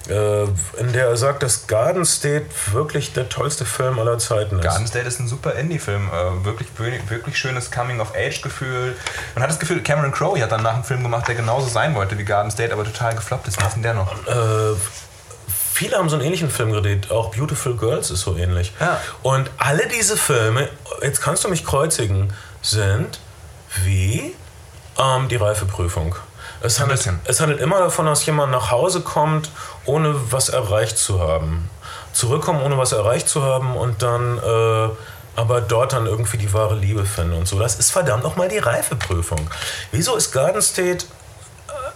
in der er sagt, dass Garden State wirklich der tollste Film aller Zeiten ist. Garden State ist ein super Indie-Film. Äh, wirklich, wirklich schönes Coming-of-Age-Gefühl. Man hat das Gefühl, Cameron Crowe hat danach einen Film gemacht, der genauso sein wollte wie Garden State, aber total gefloppt ist. Was ist denn der noch? Äh, viele haben so einen ähnlichen Film gedreht, auch Beautiful Girls ist so ähnlich. Ja. Und alle diese Filme, jetzt kannst du mich kreuzigen, sind wie ähm, die Reifeprüfung. Es handelt, es handelt immer davon, dass jemand nach Hause kommt, ohne was erreicht zu haben. Zurückkommen, ohne was erreicht zu haben und dann äh, aber dort dann irgendwie die wahre Liebe finden und so. Das ist verdammt nochmal die Reifeprüfung. Wieso ist Garden State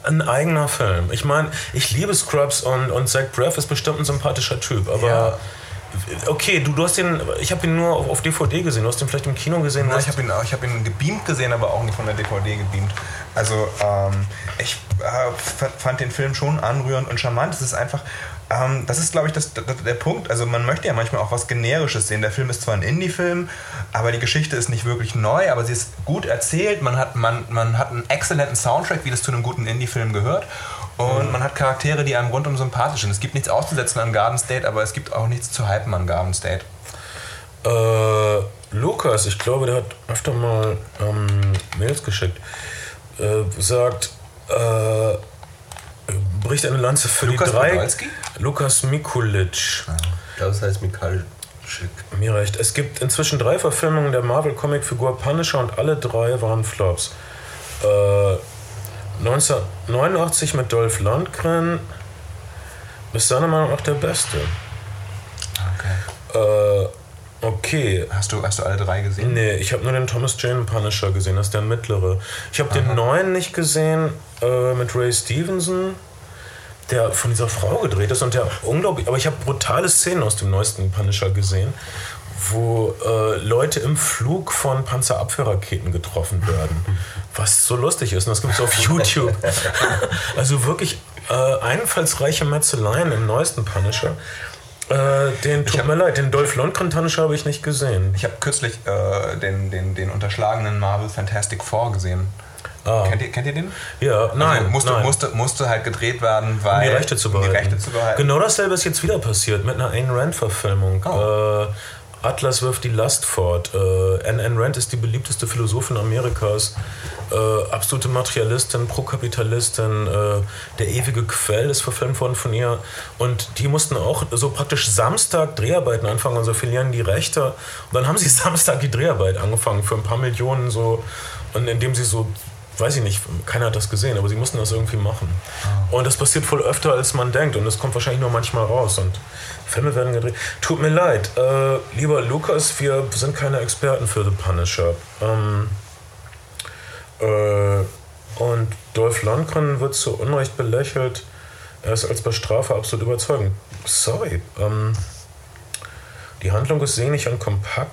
ein eigener Film. Ich meine, ich liebe Scrubs und, und Zach Braff ist bestimmt ein sympathischer Typ, aber Ja. Okay, du, du hast den, ich habe ihn nur auf, DVD gesehen. Du hast den vielleicht im Kino gesehen. Ja, du ich habe ihn, ich hab ihn gebeamt gesehen, aber auch nicht von der DVD gebeamt. Also ähm, ich äh, fand den Film schon anrührend und charmant. Es ist einfach, ähm, das ist glaube ich das, das, der Punkt. Also man möchte ja manchmal auch was Generisches sehen. Der Film ist zwar ein Indie-Film, aber die Geschichte ist nicht wirklich neu, aber sie ist gut erzählt. Man hat, man, man hat einen exzellenten Soundtrack, wie das zu einem guten Indie-Film gehört. Und man hat Charaktere, die einem rundum sympathisch sind. Es gibt nichts auszusetzen an Garden State, aber es gibt auch nichts zu hypen an Garden State. Äh, Lukas, ich glaube, der hat öfter mal ähm, Mails geschickt, äh, sagt, äh, bricht eine Lanze für Lukas die drei. Podolski? Lukas Mikulic. Ich glaube, das heißt Schick. Mir recht. Es gibt inzwischen drei Verfilmungen der Marvel-Comic-Figur Punisher und alle drei waren Flops. Äh, 1989 mit Dolph Lundgren ist seiner Meinung nach der beste. Okay. Äh, okay, Hast du, hast du alle drei gesehen? Nee, ich habe nur den Thomas Jane Punisher gesehen, das ist der mittlere. Ich habe den neuen nicht gesehen äh, mit Ray Stevenson, der von dieser Frau gedreht ist und der unglaublich. Aber ich habe brutale Szenen aus dem neuesten Punisher gesehen, wo äh, Leute im Flug von Panzerabwehrraketen getroffen werden. <laughs> Was so lustig ist. Und das gibt es auf <laughs> YouTube. also wirklich äh, einfallsreiche Metzeleien im neuesten Punisher. Äh, den tut hab- mir leid, den Dolph Lundgren Punisher habe ich nicht gesehen. Ich habe kürzlich äh, den, den, den unterschlagenen Marvel Fantastic Four gesehen. Ah. Kennt, ihr, kennt ihr den? Ja, nein. Also musste, nein. Musste, musste halt gedreht werden, um weil. die Rechte zu um behalten. die Rechte zu behalten. Genau dasselbe ist jetzt wieder passiert mit einer Ayn Rand-Verfilmung. Oh. Äh, Atlas wirft die Last fort. Äh, Anne Rand ist die beliebteste Philosophin Amerikas. Äh, absolute Materialistin, Prokapitalistin. Äh, der ewige Quell ist verfilmt worden von ihr. Und die mussten auch so praktisch Samstag Dreharbeiten anfangen und so verlieren die Rechte. Und dann haben sie <laughs> Samstag die Dreharbeit angefangen für ein paar Millionen so. Und indem sie so weiß ich nicht, keiner hat das gesehen, aber sie mussten das irgendwie machen. Und das passiert voll öfter, als man denkt. Und das kommt wahrscheinlich nur manchmal raus. Und Filme werden gedreht. Tut mir leid, äh, lieber Lukas, wir sind keine Experten für The Punisher. Ähm, äh, und Dolph Lundgren wird zu Unrecht belächelt. Er ist als Bestrafer absolut überzeugend. Sorry. Ähm, die Handlung ist sehnig und kompakt.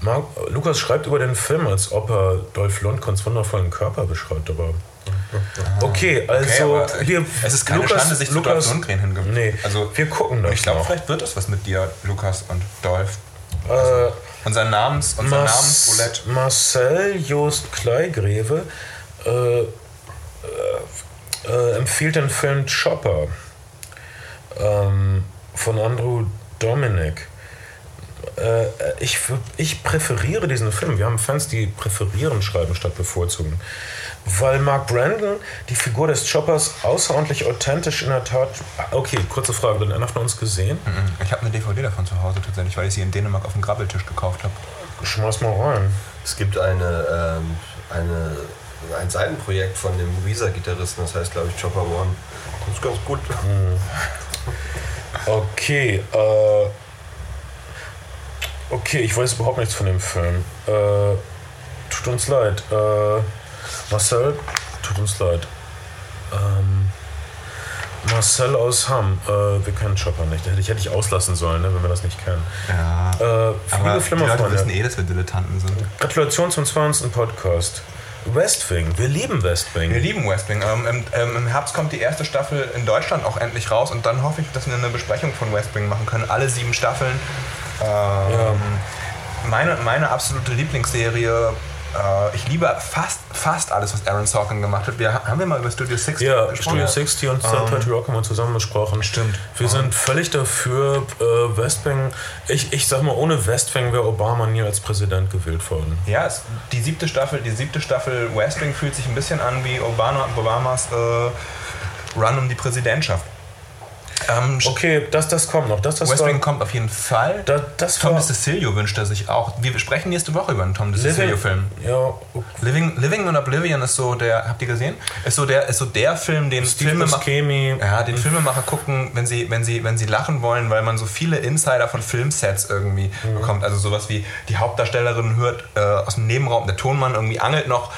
Mark, Lukas schreibt über den Film, als ob er Dolph Lundgrens wundervollen Körper beschreibt, aber. Okay, also. aber wir, es ist keine Schande, sich zu Dolph Lundgren hingeben. Nee, Also, wir gucken das. Ich glaube, vielleicht wird es was mit dir, Lukas und Dolph. Äh, Unser Namens, unser Mas- Namensroulette. Marcel Jost Kleigreve äh, äh, äh, empfiehlt den Film Chopper ähm, von Andrew Dominic. Äh, ich, ich präferiere diesen Film. Wir haben Fans, die präferieren schreiben statt bevorzugen. Weil Mark Brandon die Figur des Choppers außerordentlich authentisch in der Tat. Okay, kurze Frage: Hat einer von uns gesehen? Mhm. Ich habe eine DVD davon zu Hause tatsächlich, weil ich sie in Dänemark auf dem Grabbeltisch gekauft habe. Schmeiß mal rein. Es gibt eine, ähm, eine, ein Seitenprojekt von dem Weezer-Gitarristen, das heißt, glaube ich, Chopper One. Das ist ganz gut. Okay, äh. Okay, ich weiß überhaupt nichts von dem Film. Äh, tut uns leid. Äh, Marcel, tut uns leid. Ähm, Marcel aus Hamm, äh, wir kennen Chopper nicht. Hätte ich, hätte ich auslassen sollen, ne, wenn wir das nicht kennen. Ja. Äh, aber die Leute wissen eh, dass wir Dilettanten sind. Gratulation zum 20. Podcast. West Wing, wir lieben West Wing. Wir lieben West Wing. Ähm, im, ähm, Im Herbst kommt die erste Staffel in Deutschland auch endlich raus und dann hoffe ich, dass wir eine Besprechung von West Wing machen können. Alle sieben Staffeln. Ähm, meine, meine absolute Lieblingsserie. Äh, ich liebe fast, fast alles, was Aaron Sorkin gemacht hat. Wir, haben wir mal über Studio 60 Ja, gesprochen? Studio 60 und Star Party Rock haben wir zusammen besprochen. Stimmt. Wir sind völlig dafür, äh, Westwing. Ich, ich sag mal, ohne Westwing wäre Obama nie als Präsident gewählt worden. Ja, es, die siebte Staffel, die siebte Staffel West Wing fühlt sich ein bisschen an wie Obama, Obamas äh, Run um die Präsidentschaft. Ähm, Okay, das, das kommt noch. Das, das West Wing kommt auf jeden Fall. da, das Tom DeCilio wünscht er sich auch. Wir sprechen nächste Woche über einen Tom DeCilio-Film. ja, Living, Living in Oblivion ist so der, habt ihr gesehen? Ist so der, ist so der Film, den Steve Filmemacher, ja, den Filmemacher gucken, wenn sie, wenn sie, wenn sie lachen wollen, weil man so viele Insider von Filmsets irgendwie Mhm. bekommt. Also sowas wie die Hauptdarstellerin hört äh, aus dem Nebenraum, der Tonmann irgendwie angelt noch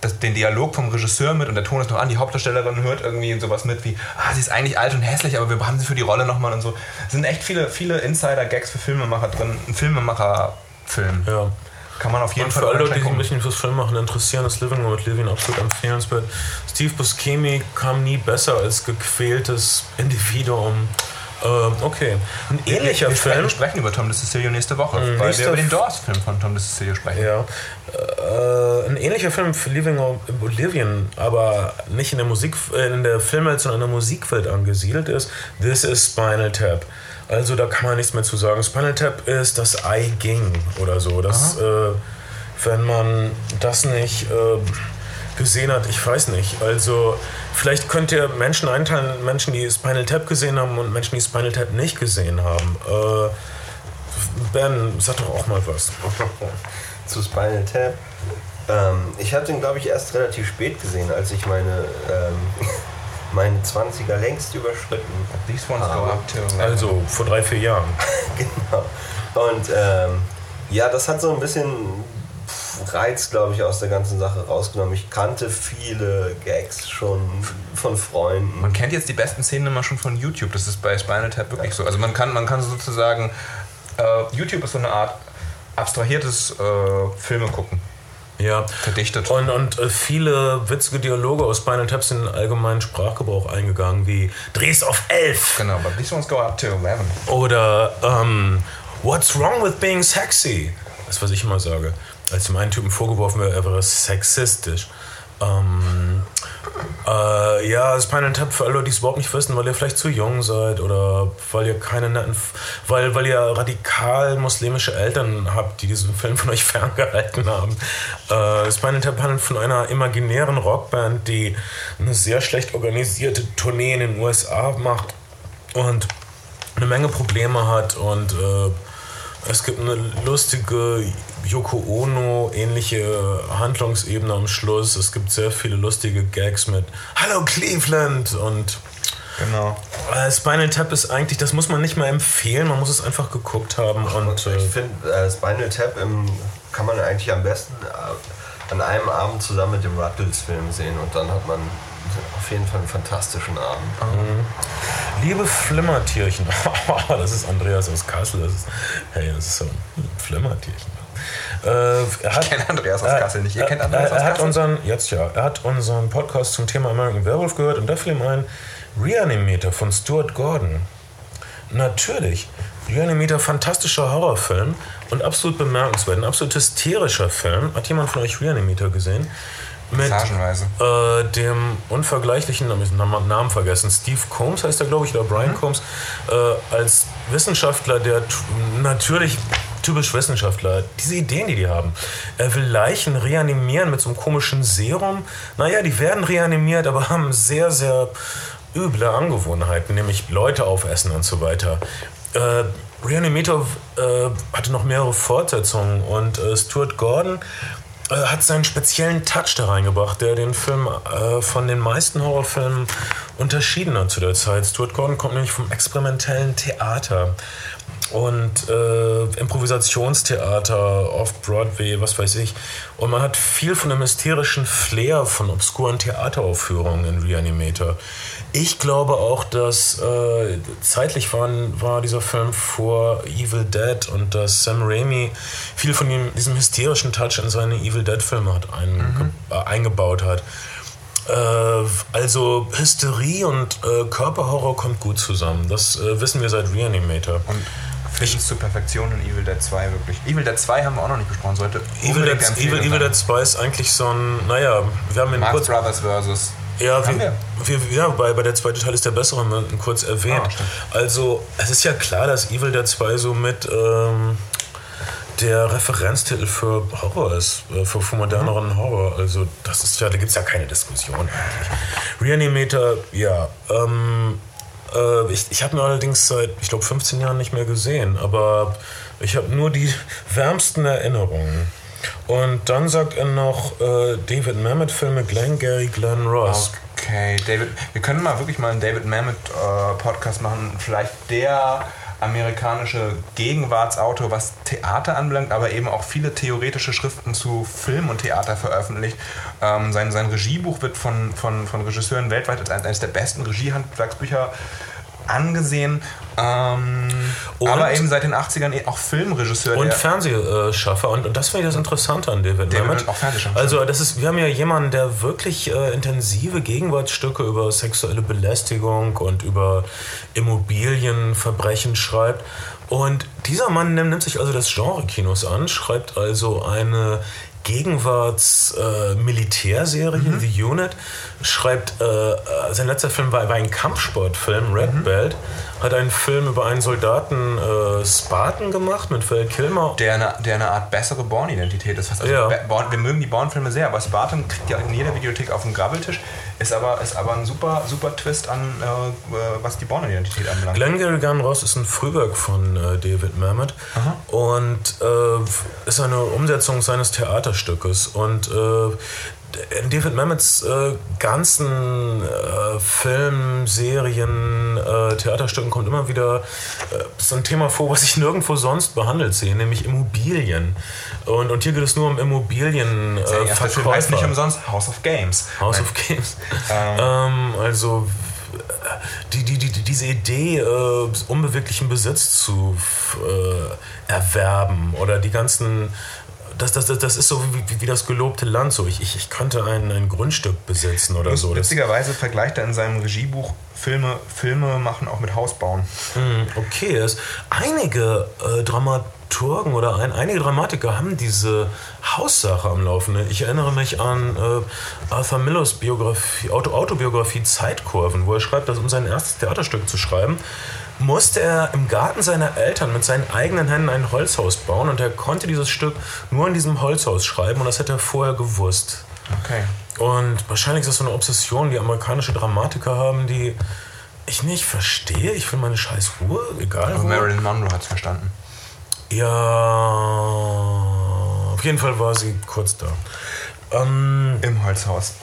das, den Dialog vom Regisseur mit und der Ton ist noch an, die Hauptdarstellerin hört irgendwie sowas mit wie, ah, sie ist eigentlich alt und hässlich, aber wir haben sie für die Rolle nochmal und so. Es sind echt viele, viele Insider-Gags für Filmemacher drin. Ein Filmemacher-Film. Ja. Kann man auf jeden Und Fall für alle Leute, die sich ein bisschen fürs Filmmachen interessieren, ist Living with Living absolut empfehlenswert. Steve Buscemi kam nie besser als gequältes Individuum. Ähm, okay. Ein ähnlicher wir, Film. Sprechen, wir sprechen über Tom DeCicilio nächste Woche, weil nächster wir über den Doors-Film von Tom DeCicilio sprechen. Ja. Äh, ein ähnlicher Film für Living Oblivion, aber nicht in der Musik, äh, in der Filmwelt, sondern in der Musikwelt angesiedelt ist. This is Spinal Tap. Also da kann man nichts mehr zu sagen. Spinal Tap ist das I Ging oder so. Das, äh, wenn man das nicht äh, gesehen hat, ich weiß nicht. Also vielleicht könnt ihr Menschen einteilen, Menschen, die Spinal Tap gesehen haben und Menschen, die Spinal Tap nicht gesehen haben. Äh, Ben, sag doch auch mal was. <laughs> zu Spinal Tap. Ähm, ich habe den, glaube ich, erst relativ spät gesehen, als ich meine, ähm, <laughs> meine 20er längst überschritten These ones go habe. up to... Also vor drei, vier Jahren. <laughs> genau. Und ähm, ja, das hat so ein bisschen Reiz, glaube ich, aus der ganzen Sache rausgenommen. Ich kannte viele Gags schon von Freunden. Man kennt jetzt die besten Szenen immer schon von YouTube. Das ist bei Spinal Tap wirklich so. Also man kann, man kann sozusagen... Äh, YouTube ist so eine Art abstrahiertes äh, Filme gucken. Ja. Verdichtet. Und, und äh, viele witzige Dialoge aus Spinal Tap sind in den allgemeinen Sprachgebrauch eingegangen, wie Dreh's auf 11 Genau, but these ones go up to 11. oder ähm, What's wrong with being sexy? Das, was ich immer sage. Als dem einen Typen vorgeworfen wird, er wäre sexistisch. Ähm, äh, ja, Spinal Tap für alle die es überhaupt nicht wissen, weil ihr vielleicht zu jung seid oder weil ihr keine netten, weil, weil ihr radikal muslimische Eltern habt, die diesen Film von euch <laughs> ferngehalten haben. Äh, Spinal Tap handelt von einer imaginären Rockband, die eine sehr schlecht organisierte Tournee in den USA macht und eine Menge Probleme hat und äh, es gibt eine lustige Yoko Ono ähnliche Handlungsebene am Schluss. Es gibt sehr viele lustige Gags mit Hallo Cleveland und Genau. äh, Spinal Tap ist eigentlich, das muss man nicht mal empfehlen, man muss es einfach geguckt haben und äh, ich finde, äh, Spinal Tap im, kann man eigentlich am besten äh, an einem Abend zusammen mit dem Ruttles-Film sehen und dann hat man auf jeden Fall einen fantastischen Abend. liebe Flimmertierchen, <laughs> das ist Andreas aus Kassel, das ist, hey, das ist so ein Flimmertierchen. Äh, er hat, Ich kenne Andreas aus Kassel nicht. Ihr kennt er, Andreas er aus hat Kassel? unseren, jetzt ja, er hat unseren Podcast zum Thema American Werewolf gehört und da fiel ihm ein Reanimator von Stuart Gordon. Natürlich. Reanimator, fantastischer Horrorfilm und absolut bemerkenswert. Ein absolut hysterischer Film. Hat jemand von euch Reanimator gesehen? Mit äh, dem unvergleichlichen, habe ich den Namen vergessen, Steve Combs heißt er, glaube ich, oder Brian Combs, äh, als Wissenschaftler, der natürlich typisch Wissenschaftler, diese Ideen, die die haben. Er will Leichen reanimieren mit so einem komischen Serum. Naja, die werden reanimiert, aber haben sehr, sehr üble Angewohnheiten, nämlich Leute aufessen und so weiter. Äh, Reanimator äh, hatte noch mehrere Fortsetzungen und äh, Stuart Gordon äh, hat seinen speziellen Touch da reingebracht, der den Film äh, von den meisten Horrorfilmen unterschieden hat zu der Zeit. Stuart Gordon kommt nämlich vom experimentellen Theater und äh, Improvisationstheater Off-Broadway, was weiß ich. Und man hat viel von dem hysterischen Flair von obskuren Theateraufführungen in Reanimator. Ich glaube auch, dass äh, zeitlich waren, war dieser Film vor Evil Dead und dass Sam Raimi viel von ihm, diesem hysterischen Touch in seine Evil Dead-Filme hat einge äh, eingebaut hat. Äh, also Hysterie und äh, Körperhorror kommt gut zusammen. Das äh, wissen wir seit Reanimator. Und es zur Perfektion in Evil Dead 2 wirklich. Evil Dead 2 haben wir auch noch nicht besprochen. Sollte Evil Dead, Evil, Evil. Dead 2 ist eigentlich so ein, naja, wir haben ihn Marx kurz. Brothers versus. Ja, wir, wir? ja bei, bei der zweite Teil ist der bessere, kurz erwähnt. Ah, also, es ist ja klar, dass Evil Dead 2 so mit ähm, der Referenztitel für Horror ist, äh, für, für moderneren Mhm. Horror. Also, das ist ja, da gibt es ja keine Diskussion eigentlich. Reanimator, ja. Ähm, äh, ich ich habe mir allerdings seit, ich glaube, 15 Jahren nicht mehr gesehen, aber ich habe nur die wärmsten Erinnerungen. Und dann sagt er noch äh, David Mamet-Filme, Glenn Gary, Glenn Ross. Okay, David. Wir können mal wirklich mal einen David Mamet äh, Podcast machen. Vielleicht der amerikanische Gegenwartsautor, was Theater anbelangt, aber eben auch viele theoretische Schriften zu Film und Theater veröffentlicht. Ähm, sein, sein Regiebuch wird von, von, von Regisseuren weltweit als eines der besten Regiehandwerksbücher angesehen. Ähm, aber eben seit den 80ern eh auch Filmregisseur. Und Fernsehschaffer. Und, und das finde ich das Interessante an David der Mamet. auch Fernsehschaffer. Also das ist, wir haben ja jemanden, der wirklich äh, intensive Gegenwartsstücke über sexuelle Belästigung und über Immobilienverbrechen schreibt. Und dieser Mann nimmt, nimmt sich also des Genre-Kinos an, schreibt also eine Gegenwarts-Militärserie, äh, mhm. The Unit, schreibt, äh, äh, sein letzter Film war, war ein Kampfsportfilm, Red mhm. Belt, hat einen Film über einen Soldaten äh, Spartan gemacht mit Phil Kilmer. Der eine, der eine Art bessere Born-Identität ist. Also ja. Born, wir mögen die Born-Filme sehr, aber Spartan kriegt ja in jeder Videothek auf den Grabbeltisch, ist aber, ist aber ein super, super Twist an, äh, was die Born-Identität anbelangt. Glengarry Gone Ross ist ein Frühwerk von äh, David Mamet Aha. und äh, ist eine Umsetzung seines Theaterstückes und äh, David Mammoths äh, ganzen äh, Serien, äh, Theaterstücken kommt immer wieder äh, so ein Thema vor, was ich nirgendwo sonst behandelt sehe, nämlich Immobilien. Und, und hier geht es nur um Immobilien. Äh, der Film heißt nicht umsonst House of Games. House Nein. of Games. Ähm. Ähm, also die, die, die, diese Idee, äh, unbeweglichen Besitz zu äh, erwerben oder die ganzen das, das, das ist so wie, wie das gelobte Land. So. Ich, ich, ich könnte ein, ein Grundstück besitzen oder so. Witzigerweise vergleicht er in seinem Regiebuch Filme, Filme machen auch mit Hausbauen. Hm, okay, es, einige äh, Dramaturgen oder ein, einige Dramatiker haben diese Haussache am Laufen. Ich erinnere mich an äh, Arthur Millers Biografie, Auto, Autobiografie Zeitkurven, wo er schreibt, dass um sein erstes Theaterstück zu schreiben, musste er im Garten seiner Eltern mit seinen eigenen Händen ein Holzhaus bauen und er konnte dieses Stück nur in diesem Holzhaus schreiben und das hätte er vorher gewusst. Okay. Und wahrscheinlich ist das so eine Obsession, die amerikanische Dramatiker haben, die ich nicht verstehe. Ich will meine scheiß Ruhe, egal. Aber Marilyn Monroe hat es verstanden. Ja, auf jeden Fall war sie kurz da. Ähm, Im Holzhaus.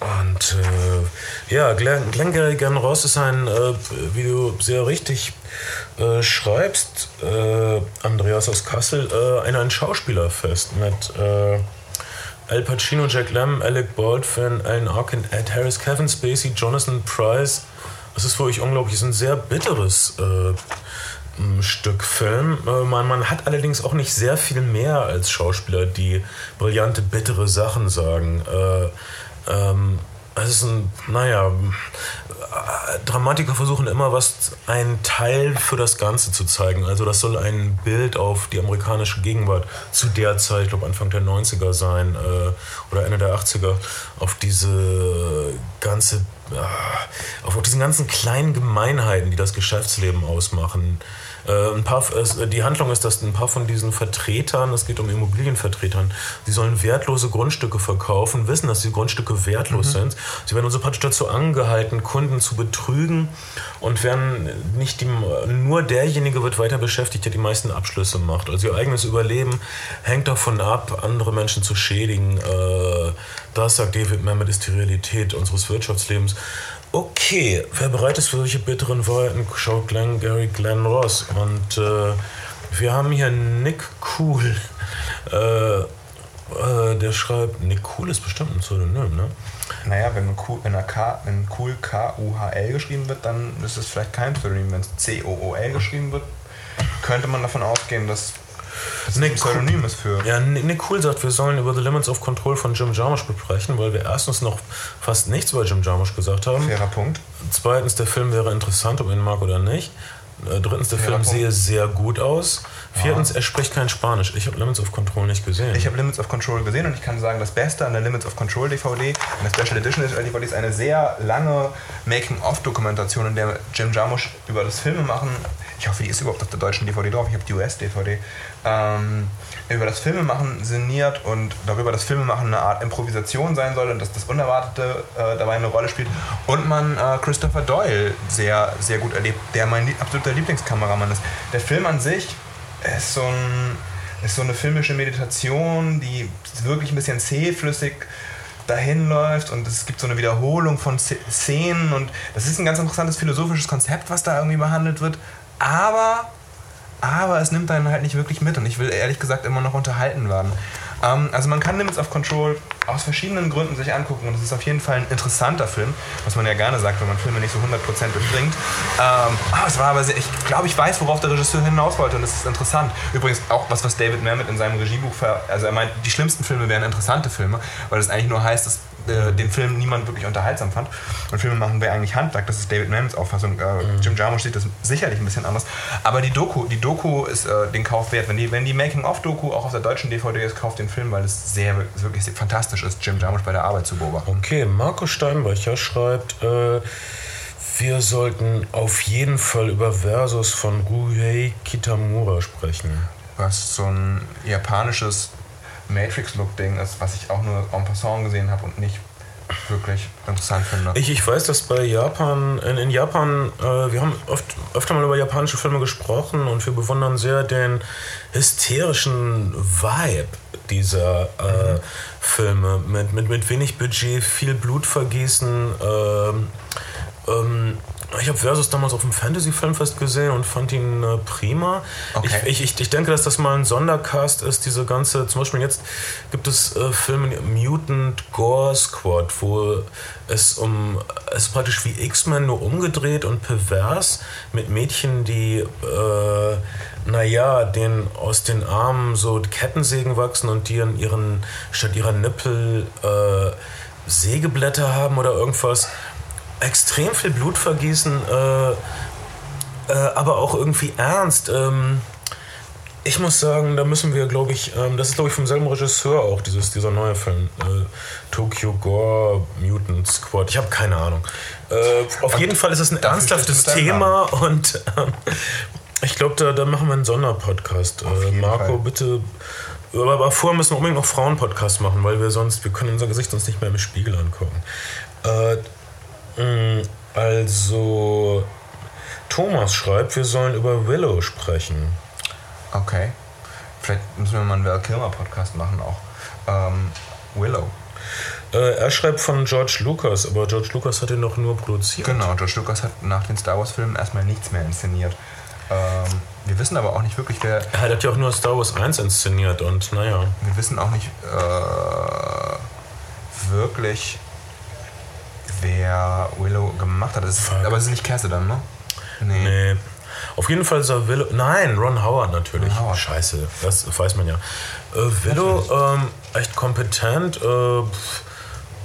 Und äh, ja, Glenn, Glengarry Glenn Ross ist ein, äh, wie du sehr richtig äh, schreibst, äh, Andreas aus Kassel, äh, ein, ein Schauspielerfest mit äh, Al Pacino, Jack Lemmon, Alec Baldwin, Alan Arkin, Ed Harris, Kevin Spacey, Jonathan Price. Das ist für euch unglaublich. Es ist ein sehr bitteres Stück Film. Man, man, hat allerdings auch nicht sehr viel mehr als Schauspieler, die brillante, bittere Sachen sagen. Äh, ähm, es ist ein, naja, Dramatiker versuchen immer was, einen Teil für das Ganze zu zeigen. Also das soll ein Bild auf die amerikanische Gegenwart zu der Zeit, ich glaube Anfang der 90er sein äh, oder Ende der 80er, auf diese ganze, äh, auf diesen ganzen kleinen Gemeinheiten, die das Geschäftsleben ausmachen, ein paar, die Handlung ist, dass ein paar von diesen Vertretern, es geht um Immobilienvertretern, die sollen wertlose Grundstücke verkaufen, wissen, dass die Grundstücke wertlos mhm. sind. Sie werden also praktisch dazu angehalten, Kunden zu betrügen und werden nicht die, nur derjenige wird weiter beschäftigt, der die meisten Abschlüsse macht. Also ihr eigenes Überleben hängt davon ab, andere Menschen zu schädigen. Äh, das, sagt David Mamet, ist die Realität unseres Wirtschaftslebens. Okay, wer bereit ist für solche bitteren Worten, schaut Glenn, Gary Glenn Ross. Und äh, wir haben hier Nick Cool. Äh, äh, der schreibt, Nick Cool ist bestimmt ein Pseudonym, ne? Naja, wenn, cool, wenn, K, wenn Cool K-U-H-L geschrieben wird, dann ist es vielleicht kein Pseudonym. Wenn es C-O-O-L geschrieben wird, könnte man davon ausgehen, dass das Nick Pseudonym ist für. Ja, Nick Cool sagt, wir sollen über The Limits of Control von Jim Jarmusch besprechen, weil wir erstens noch fast nichts über Jim Jarmusch gesagt haben. Fairer Punkt. Zweitens, der Film wäre interessant, ob ihn mag oder nicht. Äh, drittens, der Fairer Film Punkt. sehe sehr gut aus. Viertens, er spricht kein Spanisch. Ich habe Limits of Control nicht gesehen. Ich habe Limits of Control gesehen und ich kann sagen, das Beste an der Limits of Control DVD, und der Special Edition DVD ist eine sehr lange Making-of-Dokumentation, in der Jim Jarmusch über das Filmemachen, ich hoffe, die ist überhaupt auf der deutschen DVD drauf, ich habe die US-DVD, ähm, über das Filmemachen sinniert und darüber, dass Filmemachen eine Art Improvisation sein soll und dass das Unerwartete äh, dabei eine Rolle spielt. Und man äh, Christopher Doyle sehr, sehr gut erlebt, der mein absoluter Lieblingskameramann ist. Der Film an sich ist so, ein, ist so eine filmische Meditation, die wirklich ein bisschen zähflüssig dahin läuft und es gibt so eine Wiederholung von Szenen und das ist ein ganz interessantes philosophisches Konzept, was da irgendwie behandelt wird. aber, aber es nimmt einen halt nicht wirklich mit und ich will ehrlich gesagt immer noch unterhalten werden. Ähm, also man kann Limits of Control aus verschiedenen Gründen sich angucken und es ist auf jeden Fall ein interessanter Film, was man ja gerne sagt, wenn man Filme nicht so 100% durchdringt. Ähm, ah, es war aber sehr, ich glaube, ich weiß, worauf der Regisseur hinaus wollte und es ist interessant. Übrigens auch was, was David Mamet in seinem Regiebuch, also er meint, die schlimmsten Filme wären interessante Filme, weil das eigentlich nur heißt, dass äh, den Film niemand wirklich unterhaltsam fand. Und Filme machen wäre eigentlich Handwerk, das ist David Mamets Auffassung. Äh, mhm. Jim Jarmusch sieht das sicherlich ein bisschen anders. Aber die Doku, die Doku ist äh, den Kauf wert. Wenn die, wenn die Making-of-Doku auch auf der deutschen DVD ist, kauft den Film, weil es sehr, wirklich sehr fantastisch ist, Jim Jarmusch bei der Arbeit zu beobachten. Okay, Marco Steinbrecher schreibt, äh, wir sollten auf jeden Fall über Versus von Ruhei Kitamura sprechen. Was so ein japanisches Matrix-Look-Ding ist, was ich auch nur en passant gesehen habe und nicht wirklich interessant finde. Ich, ich weiß, dass bei Japan, in, in Japan, äh, wir haben oft, öfter mal über japanische Filme gesprochen und wir bewundern sehr den hysterischen Vibe dieser äh, mhm. Filme. Mit, mit, mit wenig Budget, viel Blutvergießen. Ähm, ähm, ich habe Versus damals auf dem Fantasy-Filmfest gesehen und fand ihn äh, prima. Okay. Ich, ich, ich denke, dass das mal ein Sondercast ist, diese ganze, zum Beispiel jetzt gibt es äh, Filme Mutant Gore Squad, wo es um, es ist praktisch wie X-Men nur umgedreht und pervers mit Mädchen, die, äh, naja, den aus den Armen so Kettensägen wachsen und die in ihren, statt ihrer Nippel äh, Sägeblätter haben oder irgendwas extrem viel Blut vergießen, äh, äh, aber auch irgendwie ernst. Ähm, ich muss sagen, da müssen wir, glaube ich, ähm, das ist, glaube ich, vom selben Regisseur auch, dieses, dieser neue Film, äh, Tokyo Gore Mutant Squad. Ich habe keine Ahnung. Äh, auf jeden Fall ist es ein ernsthaftes Thema und ähm, ich glaube, da, da machen wir einen Sonderpodcast. Äh, Marco, Fall. bitte. Aber vorher müssen wir unbedingt noch Frauenpodcast machen, weil wir sonst, wir können unser Gesicht uns nicht mehr im Spiegel angucken. Mm, also, Thomas schreibt, wir sollen über Willow sprechen. Okay. Vielleicht müssen wir mal einen Val Kilmer Podcast machen auch. Ähm, Willow. Äh, er schreibt von George Lucas, aber George Lucas hat ihn noch nur produziert. Genau, George Lucas hat nach den Star Wars Filmen erstmal nichts mehr inszeniert. Ähm, wir wissen aber auch nicht wirklich, wer. Er hat ja auch nur Star Wars 1 inszeniert und naja. Wir wissen auch nicht äh, wirklich, wer Willow gemacht hat. Ist, aber es ist nicht Cassidy, ne? Nee. nee. Auf jeden Fall ist er Willow. Nein, Ron Howard natürlich. Ron Howard. Scheiße, das weiß man ja. Äh, Willow, ähm, echt kompetent. Äh,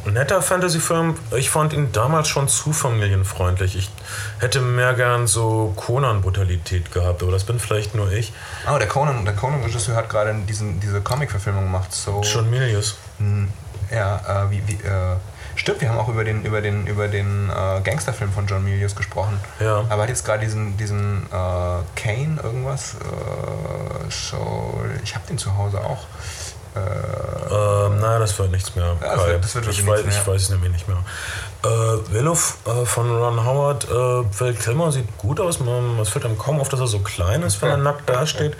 netter Fantasy-Film. Ich fand ihn damals schon zu familienfreundlich. Ich hätte mehr gern so Conan-Brutalität gehabt, aber das bin vielleicht nur ich. Oh, der Conan, der Conan-Regisseur hat gerade diese Comic-Verfilmung gemacht. So, John Milius. Ja, äh, wie, wie äh, Stimmt, wir haben auch über den, über den, über den äh, Gangsterfilm von John Milius gesprochen. Ja. Aber er hat jetzt gerade diesen, diesen äh, Kane irgendwas. Äh, so, ich habe den zu Hause auch. Äh, ähm, nein, das wird nichts mehr. Ja, das wird, das wird ich, weiß, mehr. ich weiß es nämlich nicht mehr. Äh, Willow äh, von Ron Howard, äh, Val Kilmer sieht gut aus. Man, es fällt einem kaum auf, dass er so klein ist, wenn er nackt dasteht.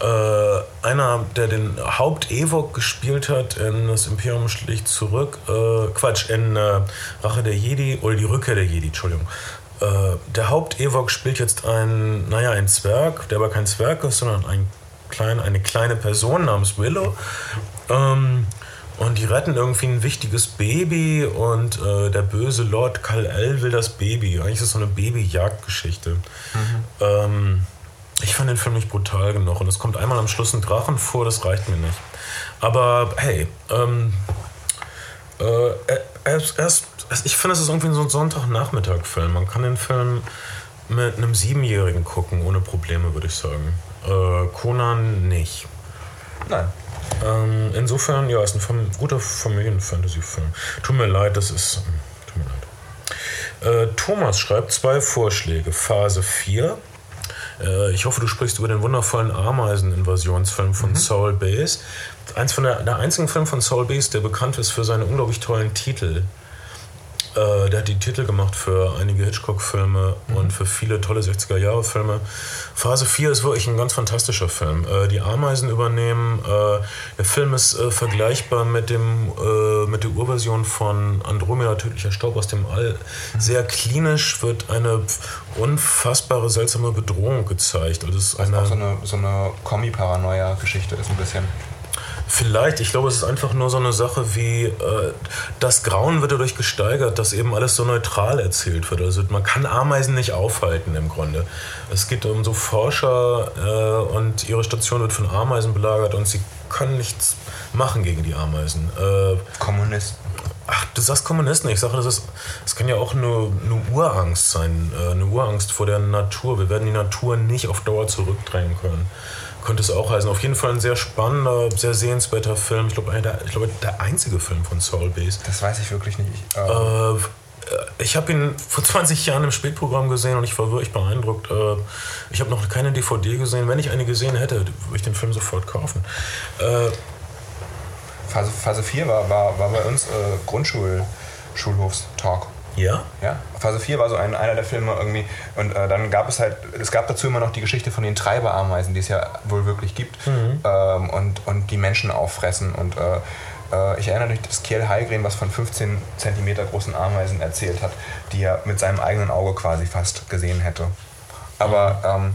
Äh, einer, der den Haupt-Evok gespielt hat in Das Imperium schlägt zurück, äh, Quatsch, in äh, Rache der Jedi, oder die Rückkehr der Jedi, Entschuldigung. Äh, der Haupt-Evok spielt jetzt ein, naja, ein Zwerg, der aber kein Zwerg ist, sondern ein klein, eine kleine Person namens Willow. Ähm, und die retten irgendwie ein wichtiges Baby und äh, der böse Lord Kal-El will das Baby. Eigentlich ist es so eine Babyjagdgeschichte. Mhm. Ähm, ich fand den Film nicht brutal genug und es kommt einmal am Schluss ein Drachen vor, das reicht mir nicht. Aber hey, ähm, äh, erst, erst, ich finde, es ist irgendwie so ein Sonntagnachmittag-Film. Man kann den Film mit einem Siebenjährigen gucken, ohne Probleme, würde ich sagen. Äh, Conan nicht. Nein. Ähm, insofern, ja, ist ein guter Familien-Fantasy-Film. Tut mir leid, das ist. Ähm, tut mir leid. Äh, Thomas schreibt zwei Vorschläge. Phase 4 äh, ich hoffe, du sprichst über den wundervollen Ameisen-Invasionsfilm von mhm. Soul Base. Eins von der, der einzigen Film von Soul Base, der bekannt ist für seine unglaublich tollen Titel. Äh, der hat die Titel gemacht für einige Hitchcock-Filme mhm. und für viele tolle 60er-Jahre-Filme. Phase 4 ist wirklich ein ganz fantastischer Film. Äh, die Ameisen übernehmen. Äh, der Film ist äh, vergleichbar mit, dem, äh, mit der Urversion von Andromeda, Tödlicher Staub aus dem All. Mhm. Sehr klinisch wird eine unfassbare, seltsame Bedrohung gezeigt. Also, es ist eine, auch so eine, so eine Kommi-Paranoia-Geschichte ist ein bisschen. Vielleicht, ich glaube, es ist einfach nur so eine Sache wie, äh, das Grauen wird dadurch gesteigert, dass eben alles so neutral erzählt wird. Also man kann Ameisen nicht aufhalten im Grunde. Es geht um so Forscher äh, und ihre Station wird von Ameisen belagert und sie können nichts machen gegen die Ameisen. Äh, Kommunisten. Ach, du sagst Kommunisten. Ich sage, das, ist, das kann ja auch eine, eine Urangst sein. Äh, eine Urangst vor der Natur. Wir werden die Natur nicht auf Dauer zurückdrängen können könnte es auch heißen. Auf jeden Fall ein sehr spannender, sehr sehenswerter Film. Ich glaube, der, ich glaube, der einzige Film von Soul Base. Das weiß ich wirklich nicht. Ich, äh, ich habe ihn vor 20 Jahren im Spätprogramm gesehen und ich war wirklich beeindruckt. Äh, ich habe noch keine DVD gesehen. Wenn ich eine gesehen hätte, würde ich den Film sofort kaufen. Äh, Phase, Phase 4 war, war, war bei uns äh, Grundschul-Schulhofstalk. Ja? Ja. Phase 4 war so ein, einer der Filme irgendwie. Und äh, dann gab es halt, es gab dazu immer noch die Geschichte von den Treiberameisen, die es ja wohl wirklich gibt. Mhm. Ähm, und, und die Menschen auffressen. Und äh, äh ich erinnere mich, dass Kiel Heilgren was von 15 cm großen Ameisen erzählt hat, die er mit seinem eigenen Auge quasi fast gesehen hätte. Aber mhm. ähm,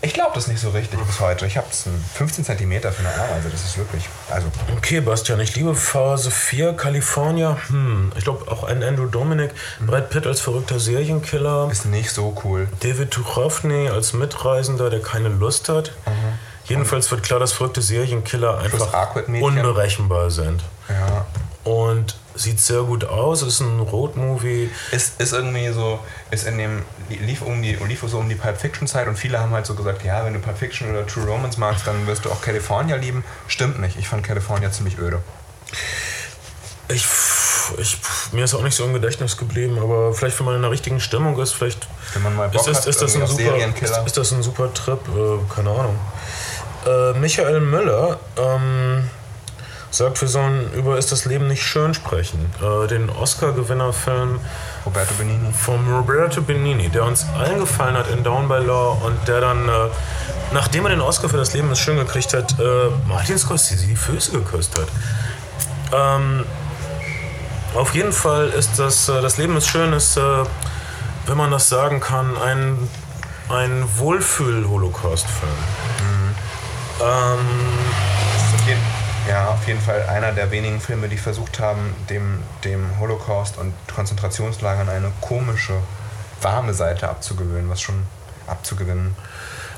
ich glaube das nicht so richtig bis heute. Ich habe 15 cm für eine Ameise, das ist wirklich. Also. Okay, Bastian, ich liebe Phase 4, California. Hm, ich glaube auch ein Andrew Dominic. Mhm. Brad Pitt als verrückter Serienkiller. Ist nicht so cool. David Duchovny als Mitreisender, der keine Lust hat. Mhm. Jedenfalls wird klar, dass verrückte Serienkiller einfach unberechenbar sind. Ja. Und sieht sehr gut aus, ist ein Road-Movie. Ist, ist irgendwie so, ist in dem, lief, um die, lief so um die Pulp Fiction-Zeit und viele haben halt so gesagt, ja, wenn du Pulp Fiction oder True Romance magst, dann wirst du auch California lieben. Stimmt nicht, ich fand California ziemlich öde. Ich, ich, mir ist auch nicht so im Gedächtnis geblieben, aber vielleicht, wenn man in der richtigen Stimmung ist, vielleicht wenn man mal Bock ist, ist, ist, das, ein super, ist, ist das ein super Trip, äh, keine Ahnung. Äh, Michael Müller, ähm, sagt, wir sollen über Ist das Leben nicht schön sprechen. Äh, den Oscar-Gewinnerfilm Roberto Benini. Vom Roberto Benini, der uns allen gefallen hat in Down by Law und der dann, äh, nachdem er den Oscar für das Leben ist schön gekriegt hat, äh, Martin Scorsese die Füße geküsst hat. Ähm, auf jeden Fall ist das, äh, das Leben ist schön, ist, äh, wenn man das sagen kann, ein, ein Wohlfühl-Holocaust-Film. Mhm. Ähm, ja, auf jeden Fall einer der wenigen Filme, die versucht haben, dem, dem Holocaust und Konzentrationslagern eine komische, warme Seite abzugewöhnen, was schon abzugewinnen.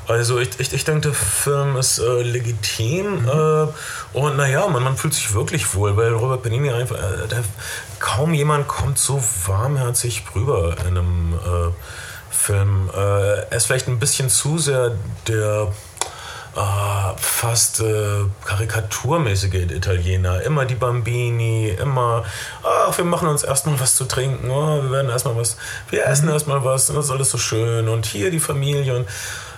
Also ich, ich, ich denke, der Film ist äh, legitim mhm. äh, und naja, man, man fühlt sich wirklich wohl, weil Robert Benini einfach, äh, der, kaum jemand kommt so warmherzig rüber in einem äh, Film. Äh, er ist vielleicht ein bisschen zu sehr der äh, fast äh, karikaturmäßige Italiener. Immer die Bambini, immer, ach, wir machen uns erstmal was zu trinken, oh, wir werden erstmal was, wir essen mhm. erstmal was und das ist alles so schön und hier die Familie und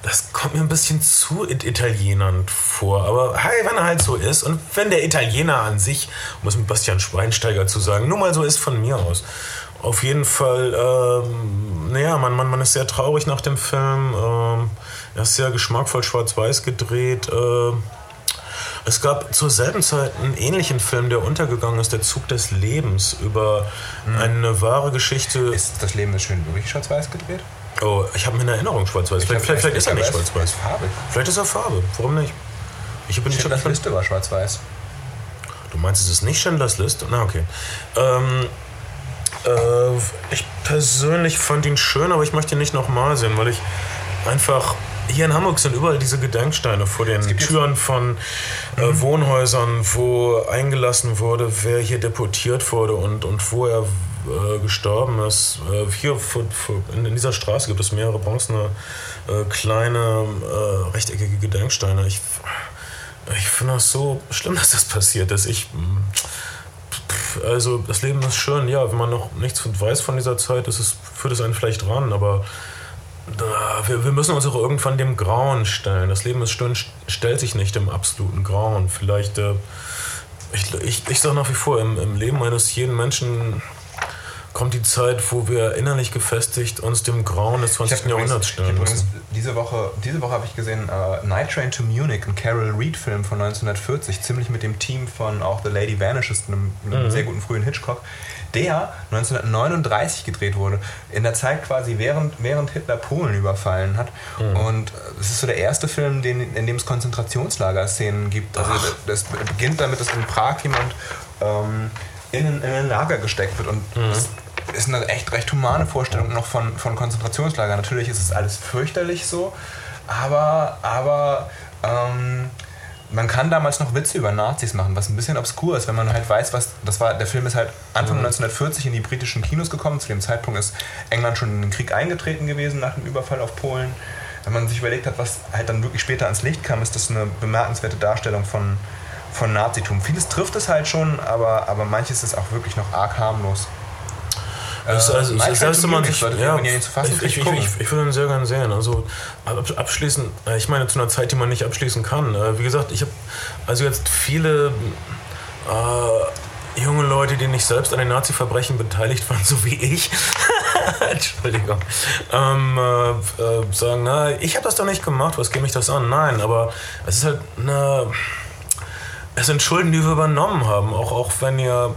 das kommt mir ein bisschen zu Italienern vor. Aber hey, wenn er halt so ist und wenn der Italiener an sich, um es mit Bastian Schweinsteiger zu sagen, nur mal so ist von mir aus. Auf jeden Fall, ähm, naja, man, man, man ist sehr traurig nach dem Film. Ähm, er ist sehr geschmackvoll schwarz-weiß gedreht. Äh, es gab zur selben Zeit einen ähnlichen Film, der untergegangen ist, Der Zug des Lebens, über mhm. eine wahre Geschichte. Ist das Leben ist schön wirklich schwarz-weiß gedreht? Oh, ich habe in Erinnerung schwarz-weiß. Vielleicht, vielleicht, vielleicht ist er nicht schwarz-weiß. Vielleicht ist er Farbe. Warum nicht? Ich bin Schindlers Liste war schwarz-weiß. Du meinst, es ist nicht Schindlers Liste? Na, okay. Ähm, äh, ich persönlich fand ihn schön, aber ich möchte ihn nicht nochmal sehen, weil ich einfach hier in Hamburg sind überall diese Gedenksteine vor den Türen von äh, mhm. Wohnhäusern, wo eingelassen wurde, wer hier deportiert wurde und, und wo er äh, gestorben ist. Äh, hier vor, vor, in, in, dieser Straße gibt es mehrere bronzene, äh, kleine, äh, rechteckige Gedenksteine. Ich, ich finde das so schlimm, <laughs> dass das passiert ist. Ich, also das Leben ist schön, ja, wenn man noch nichts weiß von dieser Zeit, ist es, führt es einen vielleicht ran, aber wir, wir, müssen uns auch irgendwann dem Grauen stellen. Das Leben ist schön, stellt sich nicht dem absoluten Grauen. Vielleicht, äh, ich, ich, ich sage nach wie vor, im, im, Leben eines jeden Menschen kommt die Zeit, wo wir innerlich gefestigt uns dem Grauen des 20. Jahrhunderts stellen müssen. Diese Woche, diese Woche habe ich gesehen uh, Night Train to Munich, ein Carol Reed-Film von 1940, ziemlich mit dem Team von auch The Lady Vanishes, einem, einem mhm. sehr guten frühen Hitchcock, der 1939 gedreht wurde, in der Zeit quasi während, während Hitler Polen überfallen hat. Mhm. Und es ist so der erste Film, den, in dem es Konzentrationslager-Szenen gibt. Also das beginnt damit, dass in Prag jemand ähm, in, in ein Lager gesteckt wird und mhm ist eine echt recht humane Vorstellung noch von, von Konzentrationslagern. Natürlich ist es alles fürchterlich so, aber, aber ähm, man kann damals noch Witze über Nazis machen, was ein bisschen obskur ist, wenn man halt weiß, was das war. Der Film ist halt Anfang mhm. 1940 in die britischen Kinos gekommen. Zu dem Zeitpunkt ist England schon in den Krieg eingetreten gewesen nach dem Überfall auf Polen. Wenn man sich überlegt hat, was halt dann wirklich später ans Licht kam, ist das eine bemerkenswerte Darstellung von, von Nazitum. Vieles trifft es halt schon, aber, aber manches ist auch wirklich noch arg harmlos. Also, also das erste Mal, ich, ja, ich, ich, ich, ich, würde ihn sehr gerne sehen. Also abschließen, äh, ich meine zu einer Zeit, die man nicht abschließen kann. Äh, wie gesagt, ich habe also jetzt viele äh, junge Leute, die nicht selbst an den Nazi-Verbrechen beteiligt waren, <laughs> so wie ich, <laughs> Entschuldigung, ähm, äh, äh, sagen, na, ich habe das doch nicht gemacht, was geht mich das an? Nein, aber es ist halt eine es sind Schulden, die wir übernommen haben. Auch, auch wenn ihr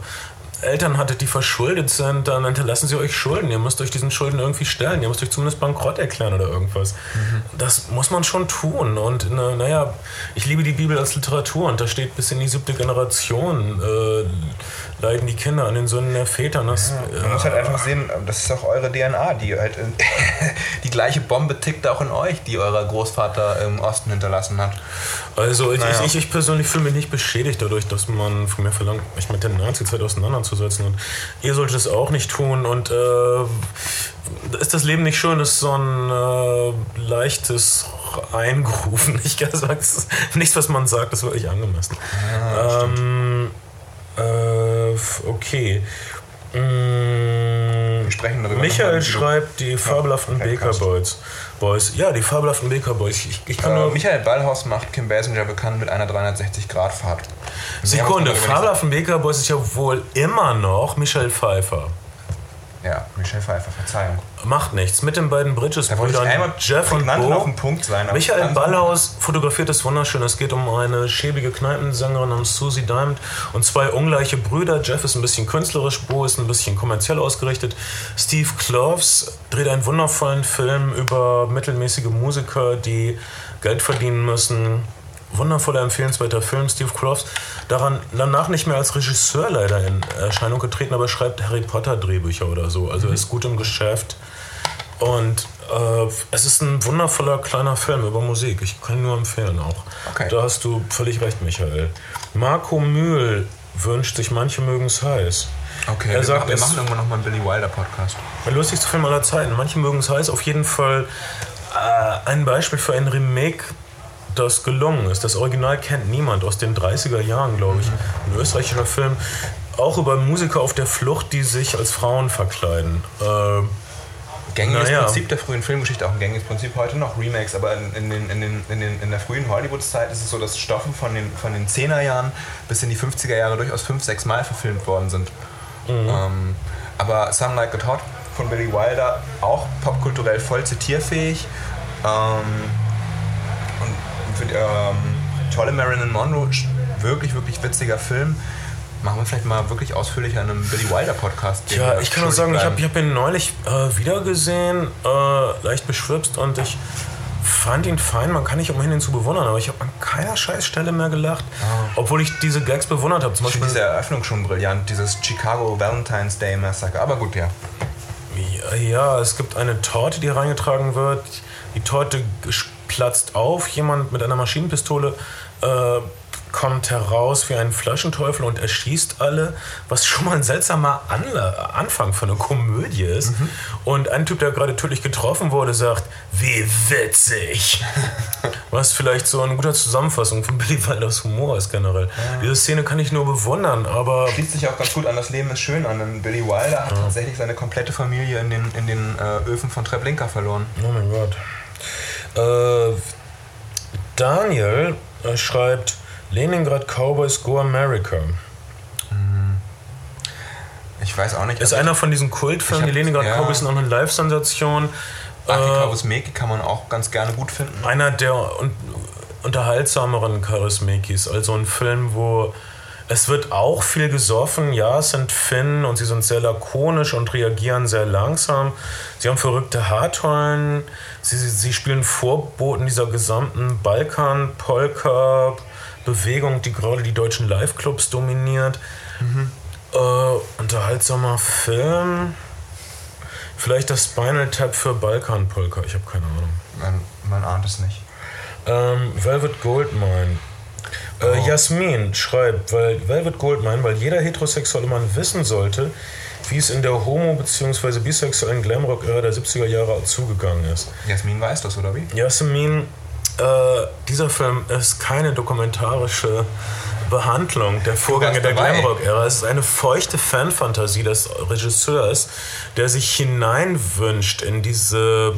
Eltern hattet, die verschuldet sind, dann hinterlassen sie euch Schulden. Ihr müsst euch diesen Schulden irgendwie stellen. Ihr müsst euch zumindest bankrott erklären oder irgendwas. Mhm. Das muss man schon tun. Und naja, ich liebe die Bibel als Literatur und da steht bis in die siebte Generation äh, leiden die Kinder an den Sünden der Väter. Das, ja, man muss halt einfach sehen, das ist auch eure DNA, die halt <laughs> die gleiche Bombe tickt auch in euch, die euer Großvater im Osten hinterlassen hat. Also ich, naja. ich, ich, persönlich fühle mich nicht beschädigt dadurch, dass man von mir verlangt, mich mit der Nazi-Zeit auseinanderzusetzen. Und ihr solltet es auch nicht tun. Und äh, ist das Leben nicht schön, ist so ein äh, leichtes Eingerufen. <laughs> Ich kann sagen, nichts, was man sagt, ist wirklich angemessen. Ja, ähm, äh, okay. Wir sprechen darüber. Michael schreibt die fabelhaften Baker Boys. Boys. Ja, die fabelhaften Baker Boys. Ich, ich kann äh, Michael Ballhaus macht Kim Basinger bekannt mit einer 360-Grad-Fahrt. Sekunde, fabelhaften Baker Boys ist ja wohl immer noch Michelle Pfeiffer. Ja, Michelle Pfeiffer, Verzeihung. Macht nichts. Mit den beiden Bridges-Brüdern, Jeff und Bo. Auf den Punkt sein, Michael Ballhaus fotografiert es wunderschön. Es geht um eine schäbige Kneipensängerin namens Susie Diamond und zwei ungleiche Brüder. Jeff ist ein bisschen künstlerisch, Bo ist ein bisschen kommerziell ausgerichtet. Steve Kloves dreht einen wundervollen Film über mittelmäßige Musiker, die Geld verdienen müssen wundervoller, empfehlenswerter Film. Steve Kloves daran danach nicht mehr als Regisseur leider in Erscheinung getreten, aber schreibt Harry Potter Drehbücher oder so. Also mhm. ist gut im Geschäft. Und äh, es ist ein wundervoller kleiner Film über Musik. Ich kann ihn nur empfehlen auch. Okay. Da hast du völlig recht, Michael. Marco Mühl wünscht sich, manche mögen es heiß. Okay, er wir, sagt, machen, wir machen irgendwann nochmal einen Billy Wilder Podcast. Der lustigste Film aller Zeiten. Manche mögen es heiß. Auf jeden Fall äh, ein Beispiel für ein Remake das gelungen ist. Das Original kennt niemand aus den 30er Jahren, glaube ich. Ein österreichischer Film, auch über Musiker auf der Flucht, die sich als Frauen verkleiden. Äh, gängiges naja. Prinzip der frühen Filmgeschichte, auch ein gängiges Prinzip heute noch, Remakes, aber in, in, den, in, den, in, den, in der frühen Hollywood-Zeit ist es so, dass Stoffe von den, von den 10er Jahren bis in die 50er Jahre durchaus fünf, sechs Mal verfilmt worden sind. Mhm. Ähm, aber Some Like It Hot von Billy Wilder auch popkulturell voll zitierfähig. Ähm, die, ähm, tolle Marilyn Monroe, wirklich, wirklich witziger Film. Machen wir vielleicht mal wirklich ausführlicher in einem Billy Wilder Podcast. Ja, ich kann nur sagen, bleiben. ich habe hab ihn neulich äh, wiedergesehen, äh, leicht beschwipst und ich fand ihn fein. Man kann nicht umhin, ihn zu bewundern, aber ich habe an keiner Scheißstelle mehr gelacht, oh. obwohl ich diese Gags bewundert habe. Zum ich Beispiel diese Eröffnung schon brillant, dieses Chicago Valentine's Day Massacre. Aber gut, ja. ja. Ja, es gibt eine Torte, die reingetragen wird. Die Torte platzt auf, jemand mit einer Maschinenpistole äh, kommt heraus wie ein Flaschenteufel und erschießt alle, was schon mal ein seltsamer Anla Anfang für eine Komödie ist. Mhm. Und ein Typ, der gerade tödlich getroffen wurde, sagt, wie witzig. <laughs> was vielleicht so eine gute Zusammenfassung von Billy Wilders Humor ist generell. Ja. Diese Szene kann ich nur bewundern, aber... Schließt sich auch ganz gut an Das Leben ist schön an. Denn Billy Wilder hat ja. tatsächlich seine komplette Familie in den, in den äh, Öfen von Treblinka verloren. Oh mein Gott. Äh, Daniel äh, schreibt Leningrad Cowboys Go America. Mhm. Ich weiß auch nicht. Ist einer von diesen Kultfilmen. Die Leningrad ja. Cowboys sind auch eine Live-Sensation. Äh, Kaurismäki kann man auch ganz gerne gut finden. einer der un unterhaltsameren Charismekis. Also ein Film, wo es wird auch viel gesoffen. Ja, es sind Finnen und sie sind sehr lakonisch und reagieren sehr langsam. Sie haben verrückte Haartollen. Sie, sie, sie spielen Vorboten dieser gesamten Balkan-Polka-Bewegung, die gerade die deutschen Live-Clubs dominiert. Äh, unterhaltsamer Film. Vielleicht das Spinal Tap für Balkan-Polka. Ich habe keine Ahnung. Man, man ahnt es nicht. Ähm, Velvet Goldmine. Äh, Oh. Jasmin schreibt, weil Velvet Goldmine, weil jeder heterosexuelle Mann wissen sollte, wie es in der homo- bzw. bisexuellen Glamrock-Ära der 70er Jahre zugegangen ist. Jasmin weiß das, oder wie? Jasmin, äh, dieser Film ist keine dokumentarische Behandlung der Vorgänge der. Glamrock-Ära. Es ist eine feuchte Fanfantasie des Regisseurs, der sich hineinwünscht in diese,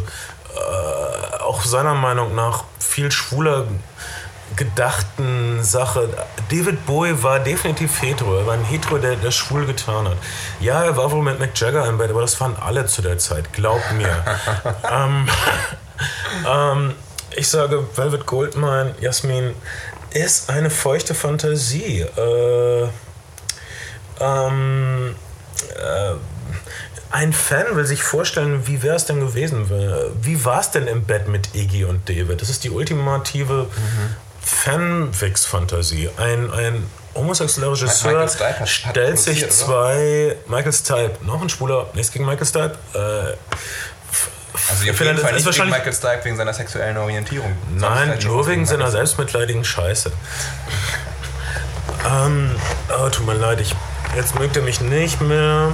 äh, auch seiner Meinung nach, viel schwuler gedachten Sache. David Bowie war definitiv hetero. Er war ein Hetero, der das schwul getan hat. Ja, er war wohl mit Mick Jagger im Bett, aber das waren alle zu der Zeit. Glaub mir. <laughs> ähm, ähm, ich sage, Velvet Goldmine, Jasmin, ist eine feuchte Fantasie. Äh, ähm, äh, ein Fan will sich vorstellen, wie wäre es denn gewesen? Wie war es denn im Bett mit Iggy und David? Das ist die ultimative Fanfix-Fantasie. Ein, ein homosexueller Regisseur stellt sich zwei. Michael Stipe, noch ein Schwuler, nichts gegen Michael Stipe. Äh, Also auf jeden Fall nicht wegen wahrscheinlich- Michael Stipe wegen seiner sexuellen Orientierung. Nein, nur wegen seiner selbstmitleidigen Scheiße. Ähm, oh, tut mir leid, ich, jetzt mögt ihr mich nicht mehr.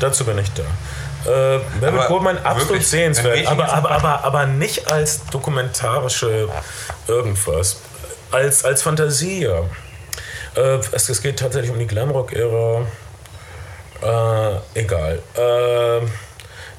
Dazu bin ich da. Äh, Velvet Aber Goldmine absolut sehenswert, aber, aber, aber, aber nicht als dokumentarische irgendwas. Als, als Fantasie, ja. Äh, es, es geht tatsächlich um die Glamrock-Ära. Äh, egal. Äh,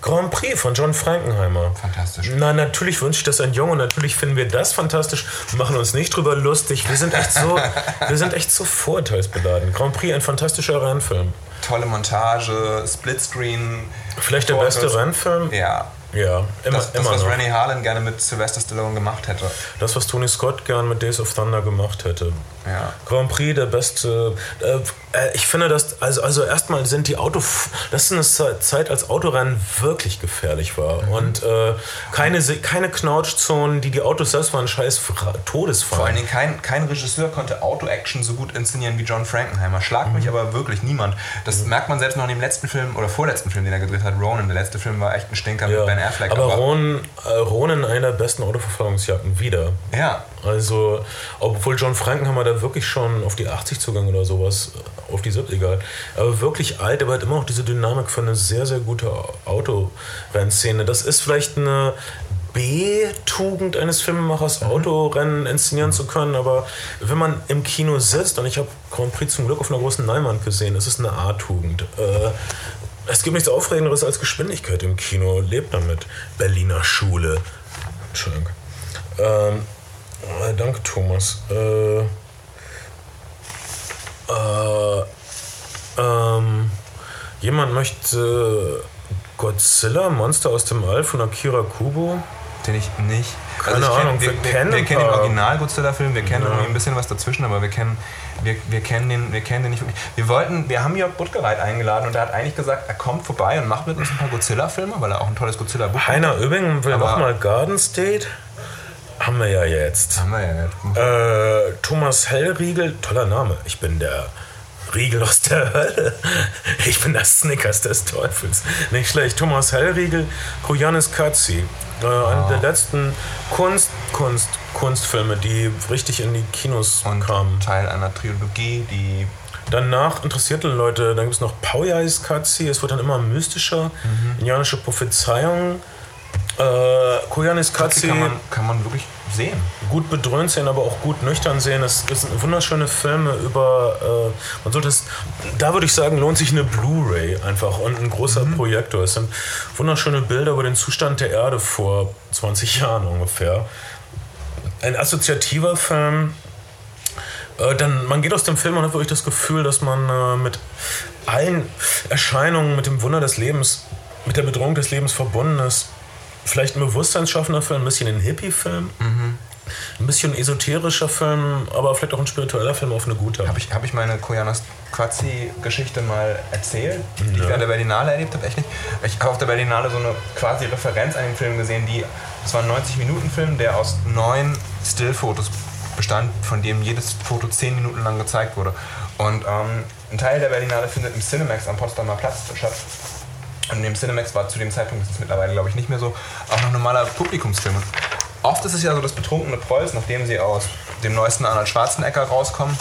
Grand Prix von John Frankenheimer. Fantastisch. Na, natürlich wünsche ich das ein Junge und natürlich finden wir das fantastisch machen uns nicht drüber lustig. Wir sind echt so, <laughs> wir sind echt so vorurteilsbeladen. Grand Prix, ein fantastischer Rennfilm. Tolle Montage, Splitscreen. Vielleicht der beste Rennfilm? Ja. Ja, immer, Das, das immer was noch. Rennie Harlan gerne mit Sylvester Stallone gemacht hätte. Das, was Tony Scott gern mit Days of Thunder gemacht hätte. Ja. Grand Prix, der beste. Äh, äh, ich finde, dass, also, also erstmal sind die Auto. Das ist eine Ze- Zeit, als Autorennen wirklich gefährlich war. Mhm. Und äh, keine, keine Knautschzonen, die die Autos selbst waren, scheiß Todesfall. Vor allen Dingen kein, kein Regisseur konnte Auto-Action so gut inszenieren wie John Frankenheimer. Schlag Mhm. mich aber wirklich niemand. Das merkt man selbst noch in dem letzten Film oder vorletzten Film, den er gedreht hat, Ronan. Der letzte Film war echt ein Stinker mit Ben Affleck. aber Ronan, äh, Ronan einer der besten Autoverfolgungsjagden wieder. ja, Also, obwohl John Frankenhammer da wirklich schon auf die 80 zugang oder sowas, auf die 70, egal, aber wirklich alt, aber hat immer noch diese Dynamik für eine sehr, sehr gute Autorennszene. Das ist vielleicht eine B-Tugend eines Filmemachers, Autorennen inszenieren zu können, aber wenn man im Kino sitzt, und ich habe Grand Prix zum Glück auf einer großen Leinwand gesehen, es ist eine A-Tugend. Äh, es gibt nichts Aufregenderes als Geschwindigkeit im Kino. Lebt damit. Berliner Schule. Entschuldigung. Ähm, äh, danke, Thomas. Äh, äh, ähm, jemand möchte Godzilla, Monster aus dem All von Akira Kubo. den ich nicht. Keine ich kenn- Ahnung, wir, wir wir, kennen wir kennen den paar. Original Godzilla-Film, wir kennen Ja. irgendwie ein bisschen was dazwischen, aber wir kennen, wir, wir kennen den, wir kennen den nicht wirklich. Wir wollten, wir haben Jörg Buttgereit eingeladen und er hat eigentlich gesagt, er kommt vorbei und macht mit uns ein paar Godzilla-Filme, weil er auch ein tolles Godzilla-Buch hat. Heiner Übing will nochmal Garden State. Haben wir ja jetzt. Haben wir ja jetzt. Äh, Thomas Hellriegel, toller Name. Ich bin der Riegel aus der Hölle. Ich bin der Snickers des Teufels. Nicht schlecht. Thomas Hellriegel, Koyanis Katzi. Äh, Einer der letzten Kunst, Kunst, Kunstfilme, die richtig in die Kinos Und kamen. Teil einer Trilogie, die Danach interessierte Leute, dann gibt es noch Paujais Katzi, es wird dann immer mystischer. Mhm. Indianische Prophezeiungen. Äh, Koyanis Katzi kann man, kann man wirklich sehen. gut bedröhnt sehen, aber auch gut nüchtern sehen. Es sind wunderschöne Filme über. Äh, man sollte es, da würde ich sagen, lohnt sich eine Blu-ray einfach und ein großer Projektor. Es sind wunderschöne Bilder über den Zustand der Erde vor 20 <laughs> Jahren ungefähr. Ein assoziativer Film. Äh, dann, man geht aus dem Film und hat wirklich das Gefühl, dass man äh, mit allen Erscheinungen, mit dem Wunder des Lebens, mit der Bedrohung des Lebens verbunden ist. Vielleicht ein bewusstseinsschaffender Film, ein bisschen ein Hippie-Film. Ein bisschen esoterischer Film, aber vielleicht auch ein spiritueller Film auf eine gute. Habe ich, hab ich meine Koyanos Quatzi-Geschichte mal erzählt, die ich während der Berlinale erlebt habe? Echt nicht. Ich habe auf der Berlinale so eine quasi Referenz an den Film gesehen, die, das war ein 90-Minuten-Film, der aus neun Stillfotos bestand, von dem jedes Foto zehn Minuten lang gezeigt wurde. Und ähm, ein Teil der Berlinale findet im Cinemax am Potsdamer Platz statt. Und in dem Cinemax war zu dem Zeitpunkt, das ist mittlerweile glaube ich nicht mehr so, auch noch normaler Publikumsfilm. Und oft ist es ja so, dass betrunkene Prolls, nachdem sie aus dem neuesten Arnold Schwarzenegger rauskommen,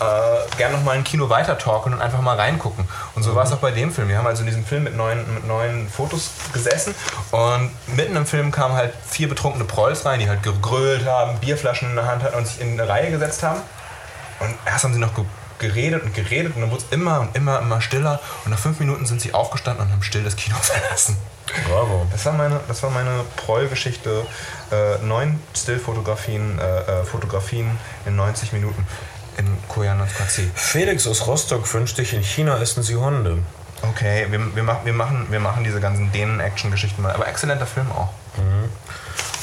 äh, gern noch mal ein Kino weiter talken und einfach mal reingucken. Und so war es auch bei dem Film. Wir haben also in diesem Film mit neuen, mit neuen Fotos gesessen und mitten im Film kamen halt vier betrunkene Prolls rein, die halt gegrölt haben, Bierflaschen in der Hand hatten und sich in eine Reihe gesetzt haben. Und erst haben sie noch geredet und geredet und dann wurde es immer und immer, immer stiller. Und nach fünf Minuten sind sie aufgestanden und haben still das Kino <laughs> verlassen. Bravo. Das war meine, das war meine Proll-Geschichte. Äh, neun Stillfotografien, äh, äh, Fotografien in 90 Minuten in Koyanos Quatzi. Felix aus Rostock wünscht sich, in China essen sie Hunde. Okay, wir, wir, mach, wir, machen, wir machen diese ganzen Dänen-Action-Geschichten mal. Aber exzellenter Film auch.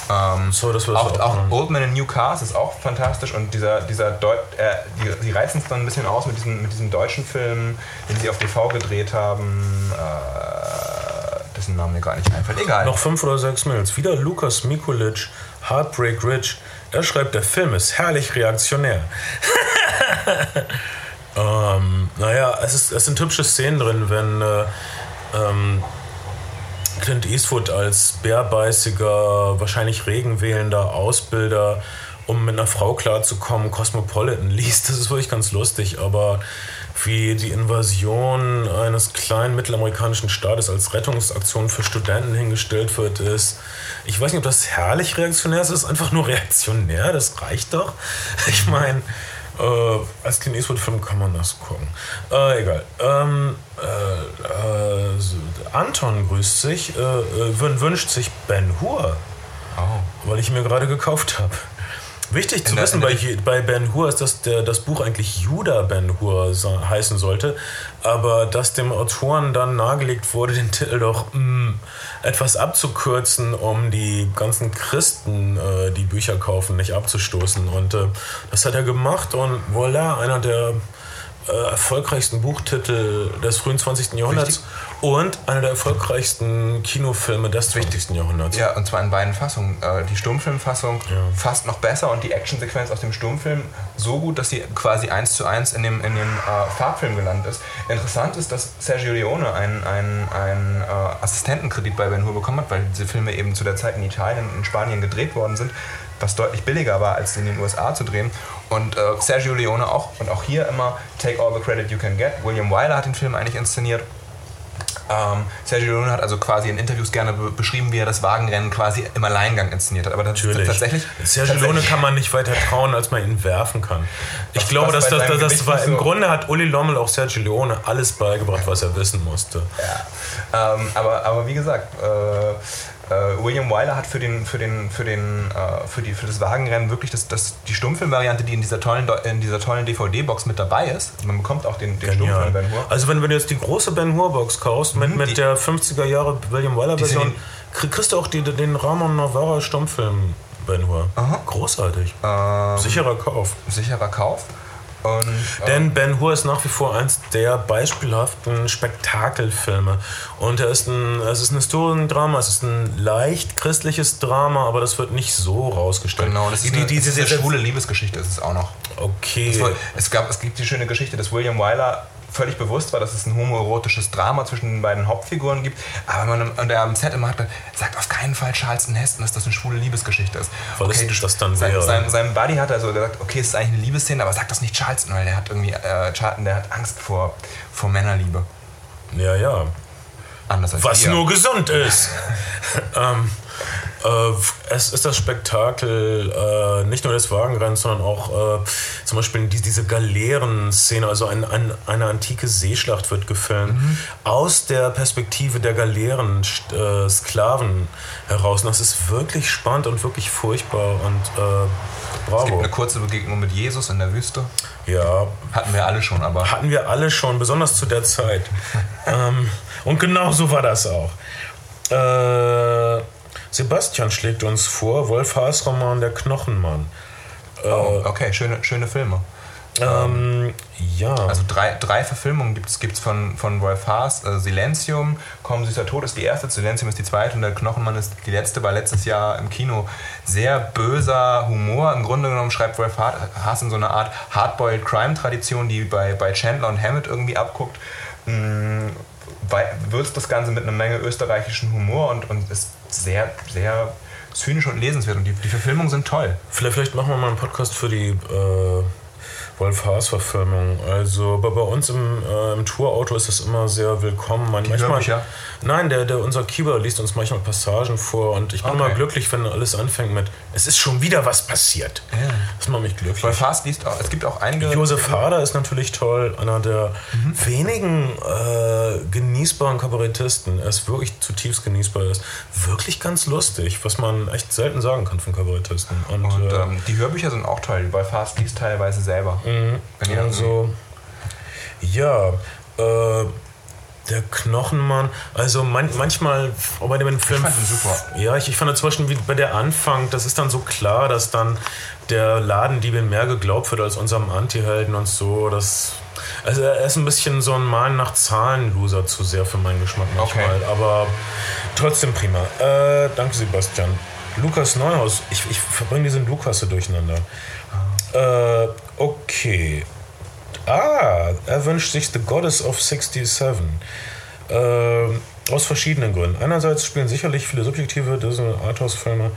Ähm, So, das auch, auch Old Man in New Cars ist auch fantastisch und dieser, dieser Deut äh, die, die reißen es dann ein bisschen aus mit diesem, mit diesem deutschen Film, den sie auf TV gedreht haben, äh, dessen Namen mir gar nicht einfällt. Egal. Noch fünf oder sechs Mails. Wieder Lukas Mikulic, Heartbreak Ridge. Er schreibt, der Film ist herrlich reaktionär. <laughs> ähm, naja, es, ist, es sind hübsche Szenen drin, wenn äh, ähm, Clint Eastwood als bärbeißiger, wahrscheinlich regenwählender Ausbilder, um mit einer Frau klarzukommen, Cosmopolitan liest. Das ist wirklich ganz lustig, aber wie die Invasion eines kleinen mittelamerikanischen Staates als Rettungsaktion für Studenten hingestellt wird, ist. Ich weiß nicht, ob das herrlich reaktionär ist, ist einfach nur reaktionär, das reicht doch. Ich meine, äh, als Clint Eastwood-Film kann man das gucken. Äh, egal. Ähm, äh, äh, so, Anton grüßt sich, äh, äh, wün- wünscht sich Ben Hur, Oh. weil ich ihn mir gerade gekauft habe. Wichtig zu der- wissen bei, bei Ben Hur ist, dass der, das Buch eigentlich Judah Ben Hur sa- heißen sollte, aber dass dem Autoren dann nahegelegt wurde, den Titel doch mh, etwas abzukürzen, um die ganzen Christen, äh, die Bücher kaufen, nicht abzustoßen. Und äh, das hat er gemacht und voilà, einer der äh, erfolgreichsten Buchtitel des frühen 20. Jahrhunderts Wichtig. und einer der erfolgreichsten Kinofilme des 20. Jahrhunderts. Ja, und zwar in beiden Fassungen. Äh, Die Stummfilmfassung fast noch besser und die Actionsequenz aus dem Stummfilm so gut, dass sie quasi eins zu eins in dem, in dem äh, Farbfilm gelandet ist. Interessant ist, dass Sergio Leone einen, einen, einen äh, Assistentenkredit bei Ben Hur bekommen hat, weil diese Filme eben zu der Zeit in Italien und in Spanien gedreht worden sind, was deutlich billiger war, als in den USA zu drehen. Und äh, Sergio Leone auch, und auch hier immer Take all the credit you can get. William Wyler hat den Film eigentlich inszeniert. Ähm, Sergio Leone hat also quasi in Interviews gerne be beschrieben, wie er das Wagenrennen quasi im Alleingang inszeniert hat. Aber das Natürlich. tatsächlich. Sergio Leone kann man nicht weiter trauen, als man ihn werfen kann. Ich Was- glaube, dass das, das, Gewicht war nicht im so- Grunde hat Uli Lommel auch Sergio Leone alles beigebracht, was er wissen musste. Ähm, aber, aber wie gesagt, äh, William Wyler hat für, den, für, den, für, den, äh, für, die, für das Wagenrennen wirklich das, das, die Stummfilmvariante, die in dieser tollen, in dieser tollen DVD-Box mit dabei ist. Man bekommt auch den, den Stummfilm Ben Hur. Also wenn, wenn du jetzt die große Ben Hur Box kaufst mit, Mhm, mit der 50er Jahre William Wyler sind Version, krieg- kriegst du auch die, den Ramon Navarra Stummfilm Ben Hur. Aha. Großartig. Ähm, Sicherer Kauf. sicherer Kauf. Und, äh, Denn Ben Hur ist nach wie vor eins der beispielhaften Spektakelfilme. Und er ist ein, es ist ein Historiendrama, es ist ein leicht christliches Drama, aber das wird nicht so rausgestellt. genau, das ist die, eine, die, diese eine schwule Liebesgeschichte, ist es auch noch. Okay. War- es, gab, es gibt die schöne Geschichte, dass William Wyler völlig bewusst war, dass es ein homoerotisches Drama zwischen den beiden Hauptfiguren gibt. Aber man und er am Set immer hat sagt auf keinen Fall Charleston Heston, dass das eine schwule Liebesgeschichte ist. Weil das- das dann sein, wäre. sein, sein Buddy hat also gesagt, okay, es ist eigentlich eine Liebesszene, aber sag das nicht Charleston, weil der hat irgendwie, äh, Charlton, der hat Angst vor, vor Männerliebe. ja, ja. Anders als Was wir. nur gesund ist. <laughs> ähm, äh, es ist das Spektakel äh, nicht nur des Wagenrenns, sondern auch äh, zum Beispiel die, diese Galeeren-Szene, also ein, ein, eine antike Seeschlacht wird gefilmt, Mhm. aus der Perspektive der Galeeren-Sklaven heraus. Und das ist wirklich spannend und wirklich furchtbar und äh, Es gibt bravo. eine kurze Begegnung mit Jesus in der Wüste. Ja, Hatten wir alle schon, aber. hatten wir alle schon, besonders zu der Zeit. <laughs> ähm, und genau so war das auch. Äh, Sebastian schlägt uns vor, Wolf Haas Roman Der Knochenmann. Oh, okay, schöne, schöne Filme. Ähm, ja. Also drei, drei Verfilmungen gibt es von, von Wolf Haas. Äh, Silenzium, Komm süßer Tod ist die erste, Silenzium ist die zweite und der Knochenmann ist die letzte, war letztes Jahr im Kino. Sehr böser Humor. Im Grunde genommen schreibt Wolf Haas in so einer Art Hardboiled Crime-Tradition, die bei, bei Chandler und Hammett irgendwie abguckt. Wei- würzt das Ganze mit einer Menge österreichischen Humor und, und ist sehr, sehr zynisch und lesenswert. Und die, die Verfilmungen sind toll. Vielleicht, vielleicht machen wir mal einen Podcast für die äh, Wolf Haas-Verfilmung. Also bei, bei uns im, äh, im Tourauto ist das immer sehr willkommen. Man, manchmal, Hörbücher? nein, der, der, unser Keeper liest uns manchmal Passagen vor und ich bin Okay. immer glücklich, wenn alles anfängt mit Es ist schon wieder was passiert. Das macht mich glücklich. Wolf Haas liest auch, es gibt auch einige. Josef Hader ist natürlich toll, einer der Mhm. wenigen äh, genießbaren Kabarettisten. Er ist wirklich zutiefst genießbar. Er ist wirklich ganz lustig, was man echt selten sagen kann von Kabarettisten. Und, Und äh, ähm, die Hörbücher sind auch toll. Wolf Haas liest teilweise selber. Ihr Also, ja, äh, der Knochenmann, also man, manchmal auch bei dem Film. fand ihn super. Ja, ich, ich fand zum Beispiel wie bei der Anfang, das ist dann so klar, dass dann der Ladendiebin mehr geglaubt wird als unserem Anti-Helden und so. Das, also er ist ein bisschen so ein Malen nach Zahlen-Loser zu sehr für meinen Geschmack manchmal. Okay. Aber trotzdem prima. Äh, danke, Sebastian. Lukas Neuhaus, ich, ich verbringe diese Lukasse durcheinander. Äh, okay. Ah, er wünscht sich The Goddess of 67. Ähm, aus verschiedenen Gründen. Einerseits spielen sicherlich viele subjektive Disney Arthouse-Filme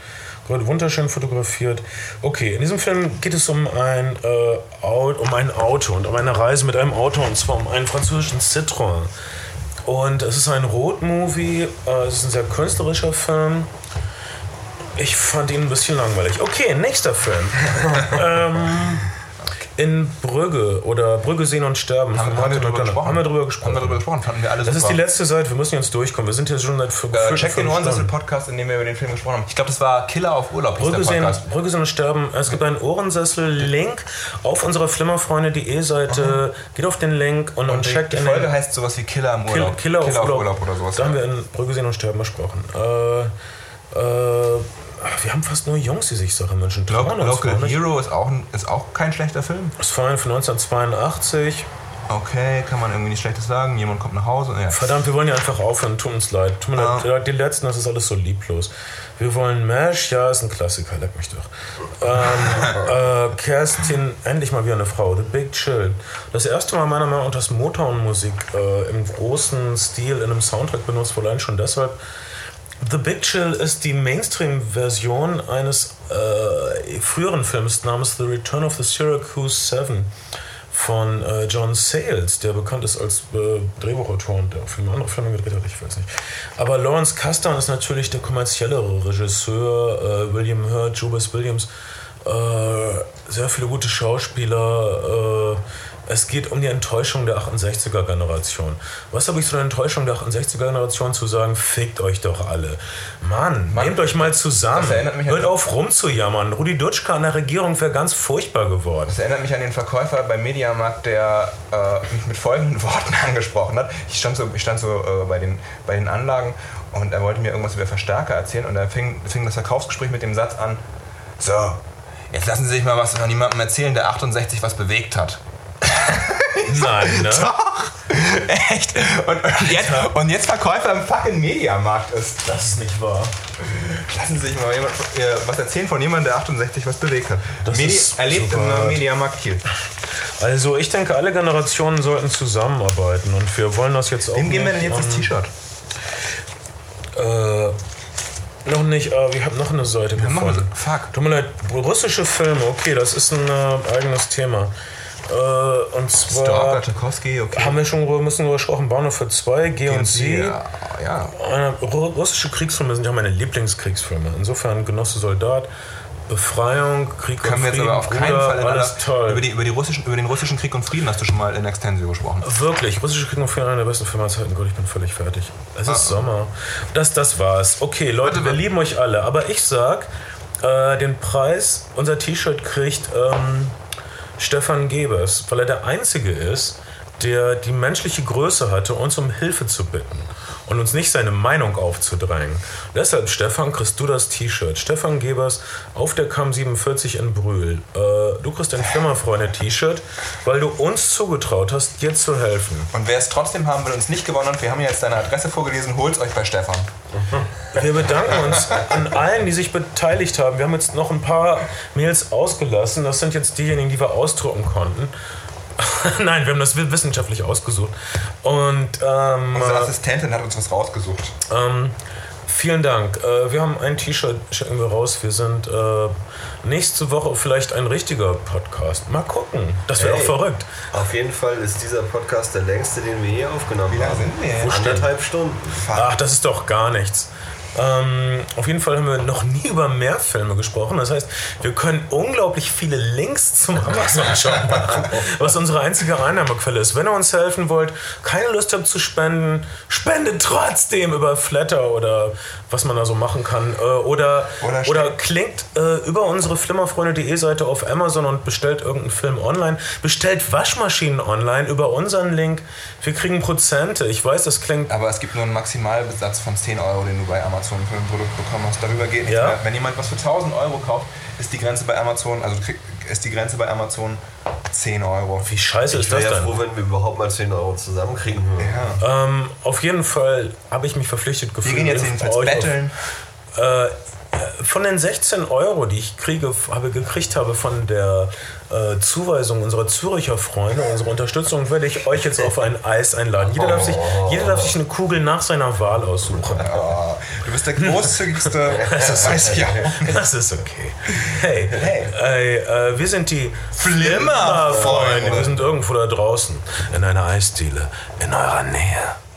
wunderschön fotografiert. Okay, in diesem Film geht es um ein, äh, um ein Auto und um eine Reise mit einem Auto und zwar um einen französischen Citroën. Und es ist ein Road-Movie, äh, es ist ein sehr künstlerischer Film. Ich fand ihn ein bisschen langweilig. Okay, nächster Film. <laughs> ähm, in Brügge oder Brügge sehen und sterben. Haben, haben, wir drüber gesprochen? Haben wir drüber gesprochen. Haben wir drüber gesprochen, fanden wir alle Das ist super. die letzte Seite, wir müssen jetzt durchkommen. Wir sind jetzt schon seit für äh, check den Ohrensessel-Podcast, in dem wir über den Film gesprochen haben. Ich glaube, das war Killer auf Urlaub, Brügge sehen, Podcast. Brügge sehen und sterben. Es gibt einen Ohrensessel-Link auf unserer flimmerfreunde.de Seite. Geht auf den Link und, und die, checkt die in Folge heißt sowas wie Killer im Kill, Urlaub. Killer, auf, Urlaub. oder sowas. Da haben ja. wir in Brügge sehen und sterben besprochen. Äh, äh, wir haben fast nur Jungs, die sich Sachen wünschen. Local nicht. Hero ist auch, ein, ist auch kein schlechter Film. Das war ein von 1982. Okay, kann man irgendwie nicht schlechtes sagen. Jemand kommt nach Hause. Ja. Verdammt, wir wollen ja einfach aufhören. Tut uns leid. Tut mir Ah. leid. Die letzten, das ist alles so lieblos. Wir wollen MASH, ja, ist ein Klassiker, leck mich doch. Ähm, <laughs> äh, Kerstin, endlich mal wieder eine Frau. The Big Chill. Das erste Mal meiner Meinung nach, dass Motown-Musik äh, im großen Stil in einem Soundtrack benutzt wurde, allein schon deshalb. The Big Chill ist die Mainstream-Version eines äh, früheren Films namens The Return of the Syracuse Seven von äh, John Sayles, der bekannt ist als äh, Drehbuchautor und der auch viele andere Filme gedreht hat, ich weiß nicht. Aber Lawrence Kasdan ist natürlich der kommerziellere Regisseur, äh, William Hurt, Jobis Williams, äh, sehr viele gute Schauspieler. Es geht um die Enttäuschung der 68er-Generation. Was habe ich zu der Enttäuschung der 68er-Generation zu sagen? Fickt euch doch alle. Mann, Mann, nehmt euch mal zusammen. Hört auf rumzujammern. Rudi Dutschke an der Regierung wäre ganz furchtbar geworden. Das erinnert mich an den Verkäufer beim Mediamarkt, der äh, mich mit folgenden <laughs> Worten angesprochen hat. Ich stand so, ich stand so äh, bei, den, bei den Anlagen und er wollte mir irgendwas über Verstärker erzählen und da fing, fing das Verkaufsgespräch mit dem Satz an: So, jetzt lassen Sie sich mal was von jemandem erzählen, der 68 was bewegt hat. <laughs> Nein, ne? Echt? Und, und, jetzt, und jetzt Verkäufer im fucking Mediamarkt ist. Das ist nicht wahr. Lassen Sie sich mal jemand, äh, was erzählen von jemandem, der 68 was bewegt hat. Das Medi ist er lebt im. Mediamarkt Kiel. Also ich denke, alle Generationen sollten zusammenarbeiten und wir wollen das jetzt auch Wem geben wir denn jetzt das T-Shirt? Äh, noch nicht, aber wir haben noch eine Seite gefunden. fuck. Tut mir leid, russische Filme, okay, das ist ein äh, eigenes Thema. Äh, und zwar Stalker, okay. haben wir schon drüber- müssen drüber gesprochen, Bahnhof für zwei, G und Sie. Ja, ja. Ru- russische Kriegsfilme sind ja meine Lieblingskriegsfilme. Insofern Genosse Soldat, Befreiung, Krieg Können und wir jetzt Frieden, aber auf keinen Bruder, Fall alles toll. über, die, über, die russischen, über den russischen Krieg und Frieden hast du schon mal in Extensio gesprochen. Wirklich, russische Krieg und Frieden, einer der besten Filme aller Zeiten. Gott, ich bin völlig fertig. Es ist Ah. Sommer. Das, das war's. Okay, Leute, wir lieben euch alle. Aber ich sag, äh, den Preis, unser T-Shirt kriegt ähm, Stefan Gebers, weil er der Einzige ist, der die menschliche Größe hatte, uns um Hilfe zu bitten und uns nicht seine Meinung aufzudrängen. Deshalb, Stefan, kriegst du das T-Shirt. Stefan Gebers auf der Cam 47 in Brühl. Äh, du kriegst ein Flimmerfreunde-T-Shirt, weil du uns zugetraut hast, dir zu helfen. Und wer es trotzdem haben will und es nicht gewonnen hat, wir haben jetzt deine Adresse vorgelesen, holt's euch bei Stefan. Wir bedanken uns an allen, die sich beteiligt haben. Wir haben jetzt noch ein paar Mails ausgelassen. Das sind jetzt diejenigen, die wir ausdrucken konnten. <laughs> Nein, wir haben das wissenschaftlich ausgesucht. Und ähm, Unsere Assistentin hat uns was rausgesucht. ähm, vielen Dank. Äh, wir haben ein T-Shirt, schicken wir raus. Wir sind äh, nächste Woche vielleicht ein richtiger Podcast. Mal gucken. Das wäre Hey. auch verrückt. Auf jeden Fall ist dieser Podcast der längste, den wir je aufgenommen Wie lange haben. sind wir jetzt? Anderthalb Stunden. Ach, das ist doch gar nichts. Ähm, auf jeden Fall haben wir noch nie über mehr Filme gesprochen. Das heißt, wir können unglaublich viele Links zum Amazon-Shop <laughs> machen, was unsere einzige Einnahmequelle ist. Wenn ihr uns helfen wollt, keine Lust habt zu spenden, spendet trotzdem über Flatter oder was man da so machen kann. Äh, oder, Oder oder, klingt äh, über unsere flimmerfreunde.de Seite auf Amazon und bestellt irgendeinen Film online. Bestellt Waschmaschinen online über unseren Link. Wir kriegen Prozente. Ich weiß, das klingt Aber es gibt nur einen Maximalbesatz von 10 Euro, den du bei Amazon für ein Produkt bekommen hast. Darüber geht nichts Ja. mehr. Wenn jemand was für 1000 Euro kauft, ist die Grenze bei Amazon, also du krieg- ist die Grenze bei Amazon 10 Euro. Wie scheiße Ich ist wäre das ja denn? froh, wenn wir überhaupt mal 10 Euro zusammenkriegen würden. Ja. Ähm, auf jeden Fall habe ich mich verpflichtet Wir gefühlt. gehen jetzt jedenfalls auf- betteln. Äh, von den 16 Euro, die ich kriege, habe gekriegt habe von der äh, Zuweisung unserer Züricher Freunde, unsere Unterstützung, werde ich euch jetzt auf ein Eis einladen. Jeder darf sich, jeder darf sich eine Kugel nach seiner Wahl aussuchen. Oh, du bist der großzügigste. <laughs> das weiß ich. Das ist okay. Hey, Hey. Ey, äh, wir sind die. Flimmerfreunde. Wir sind irgendwo da draußen in einer Eisdiele in eurer Nähe.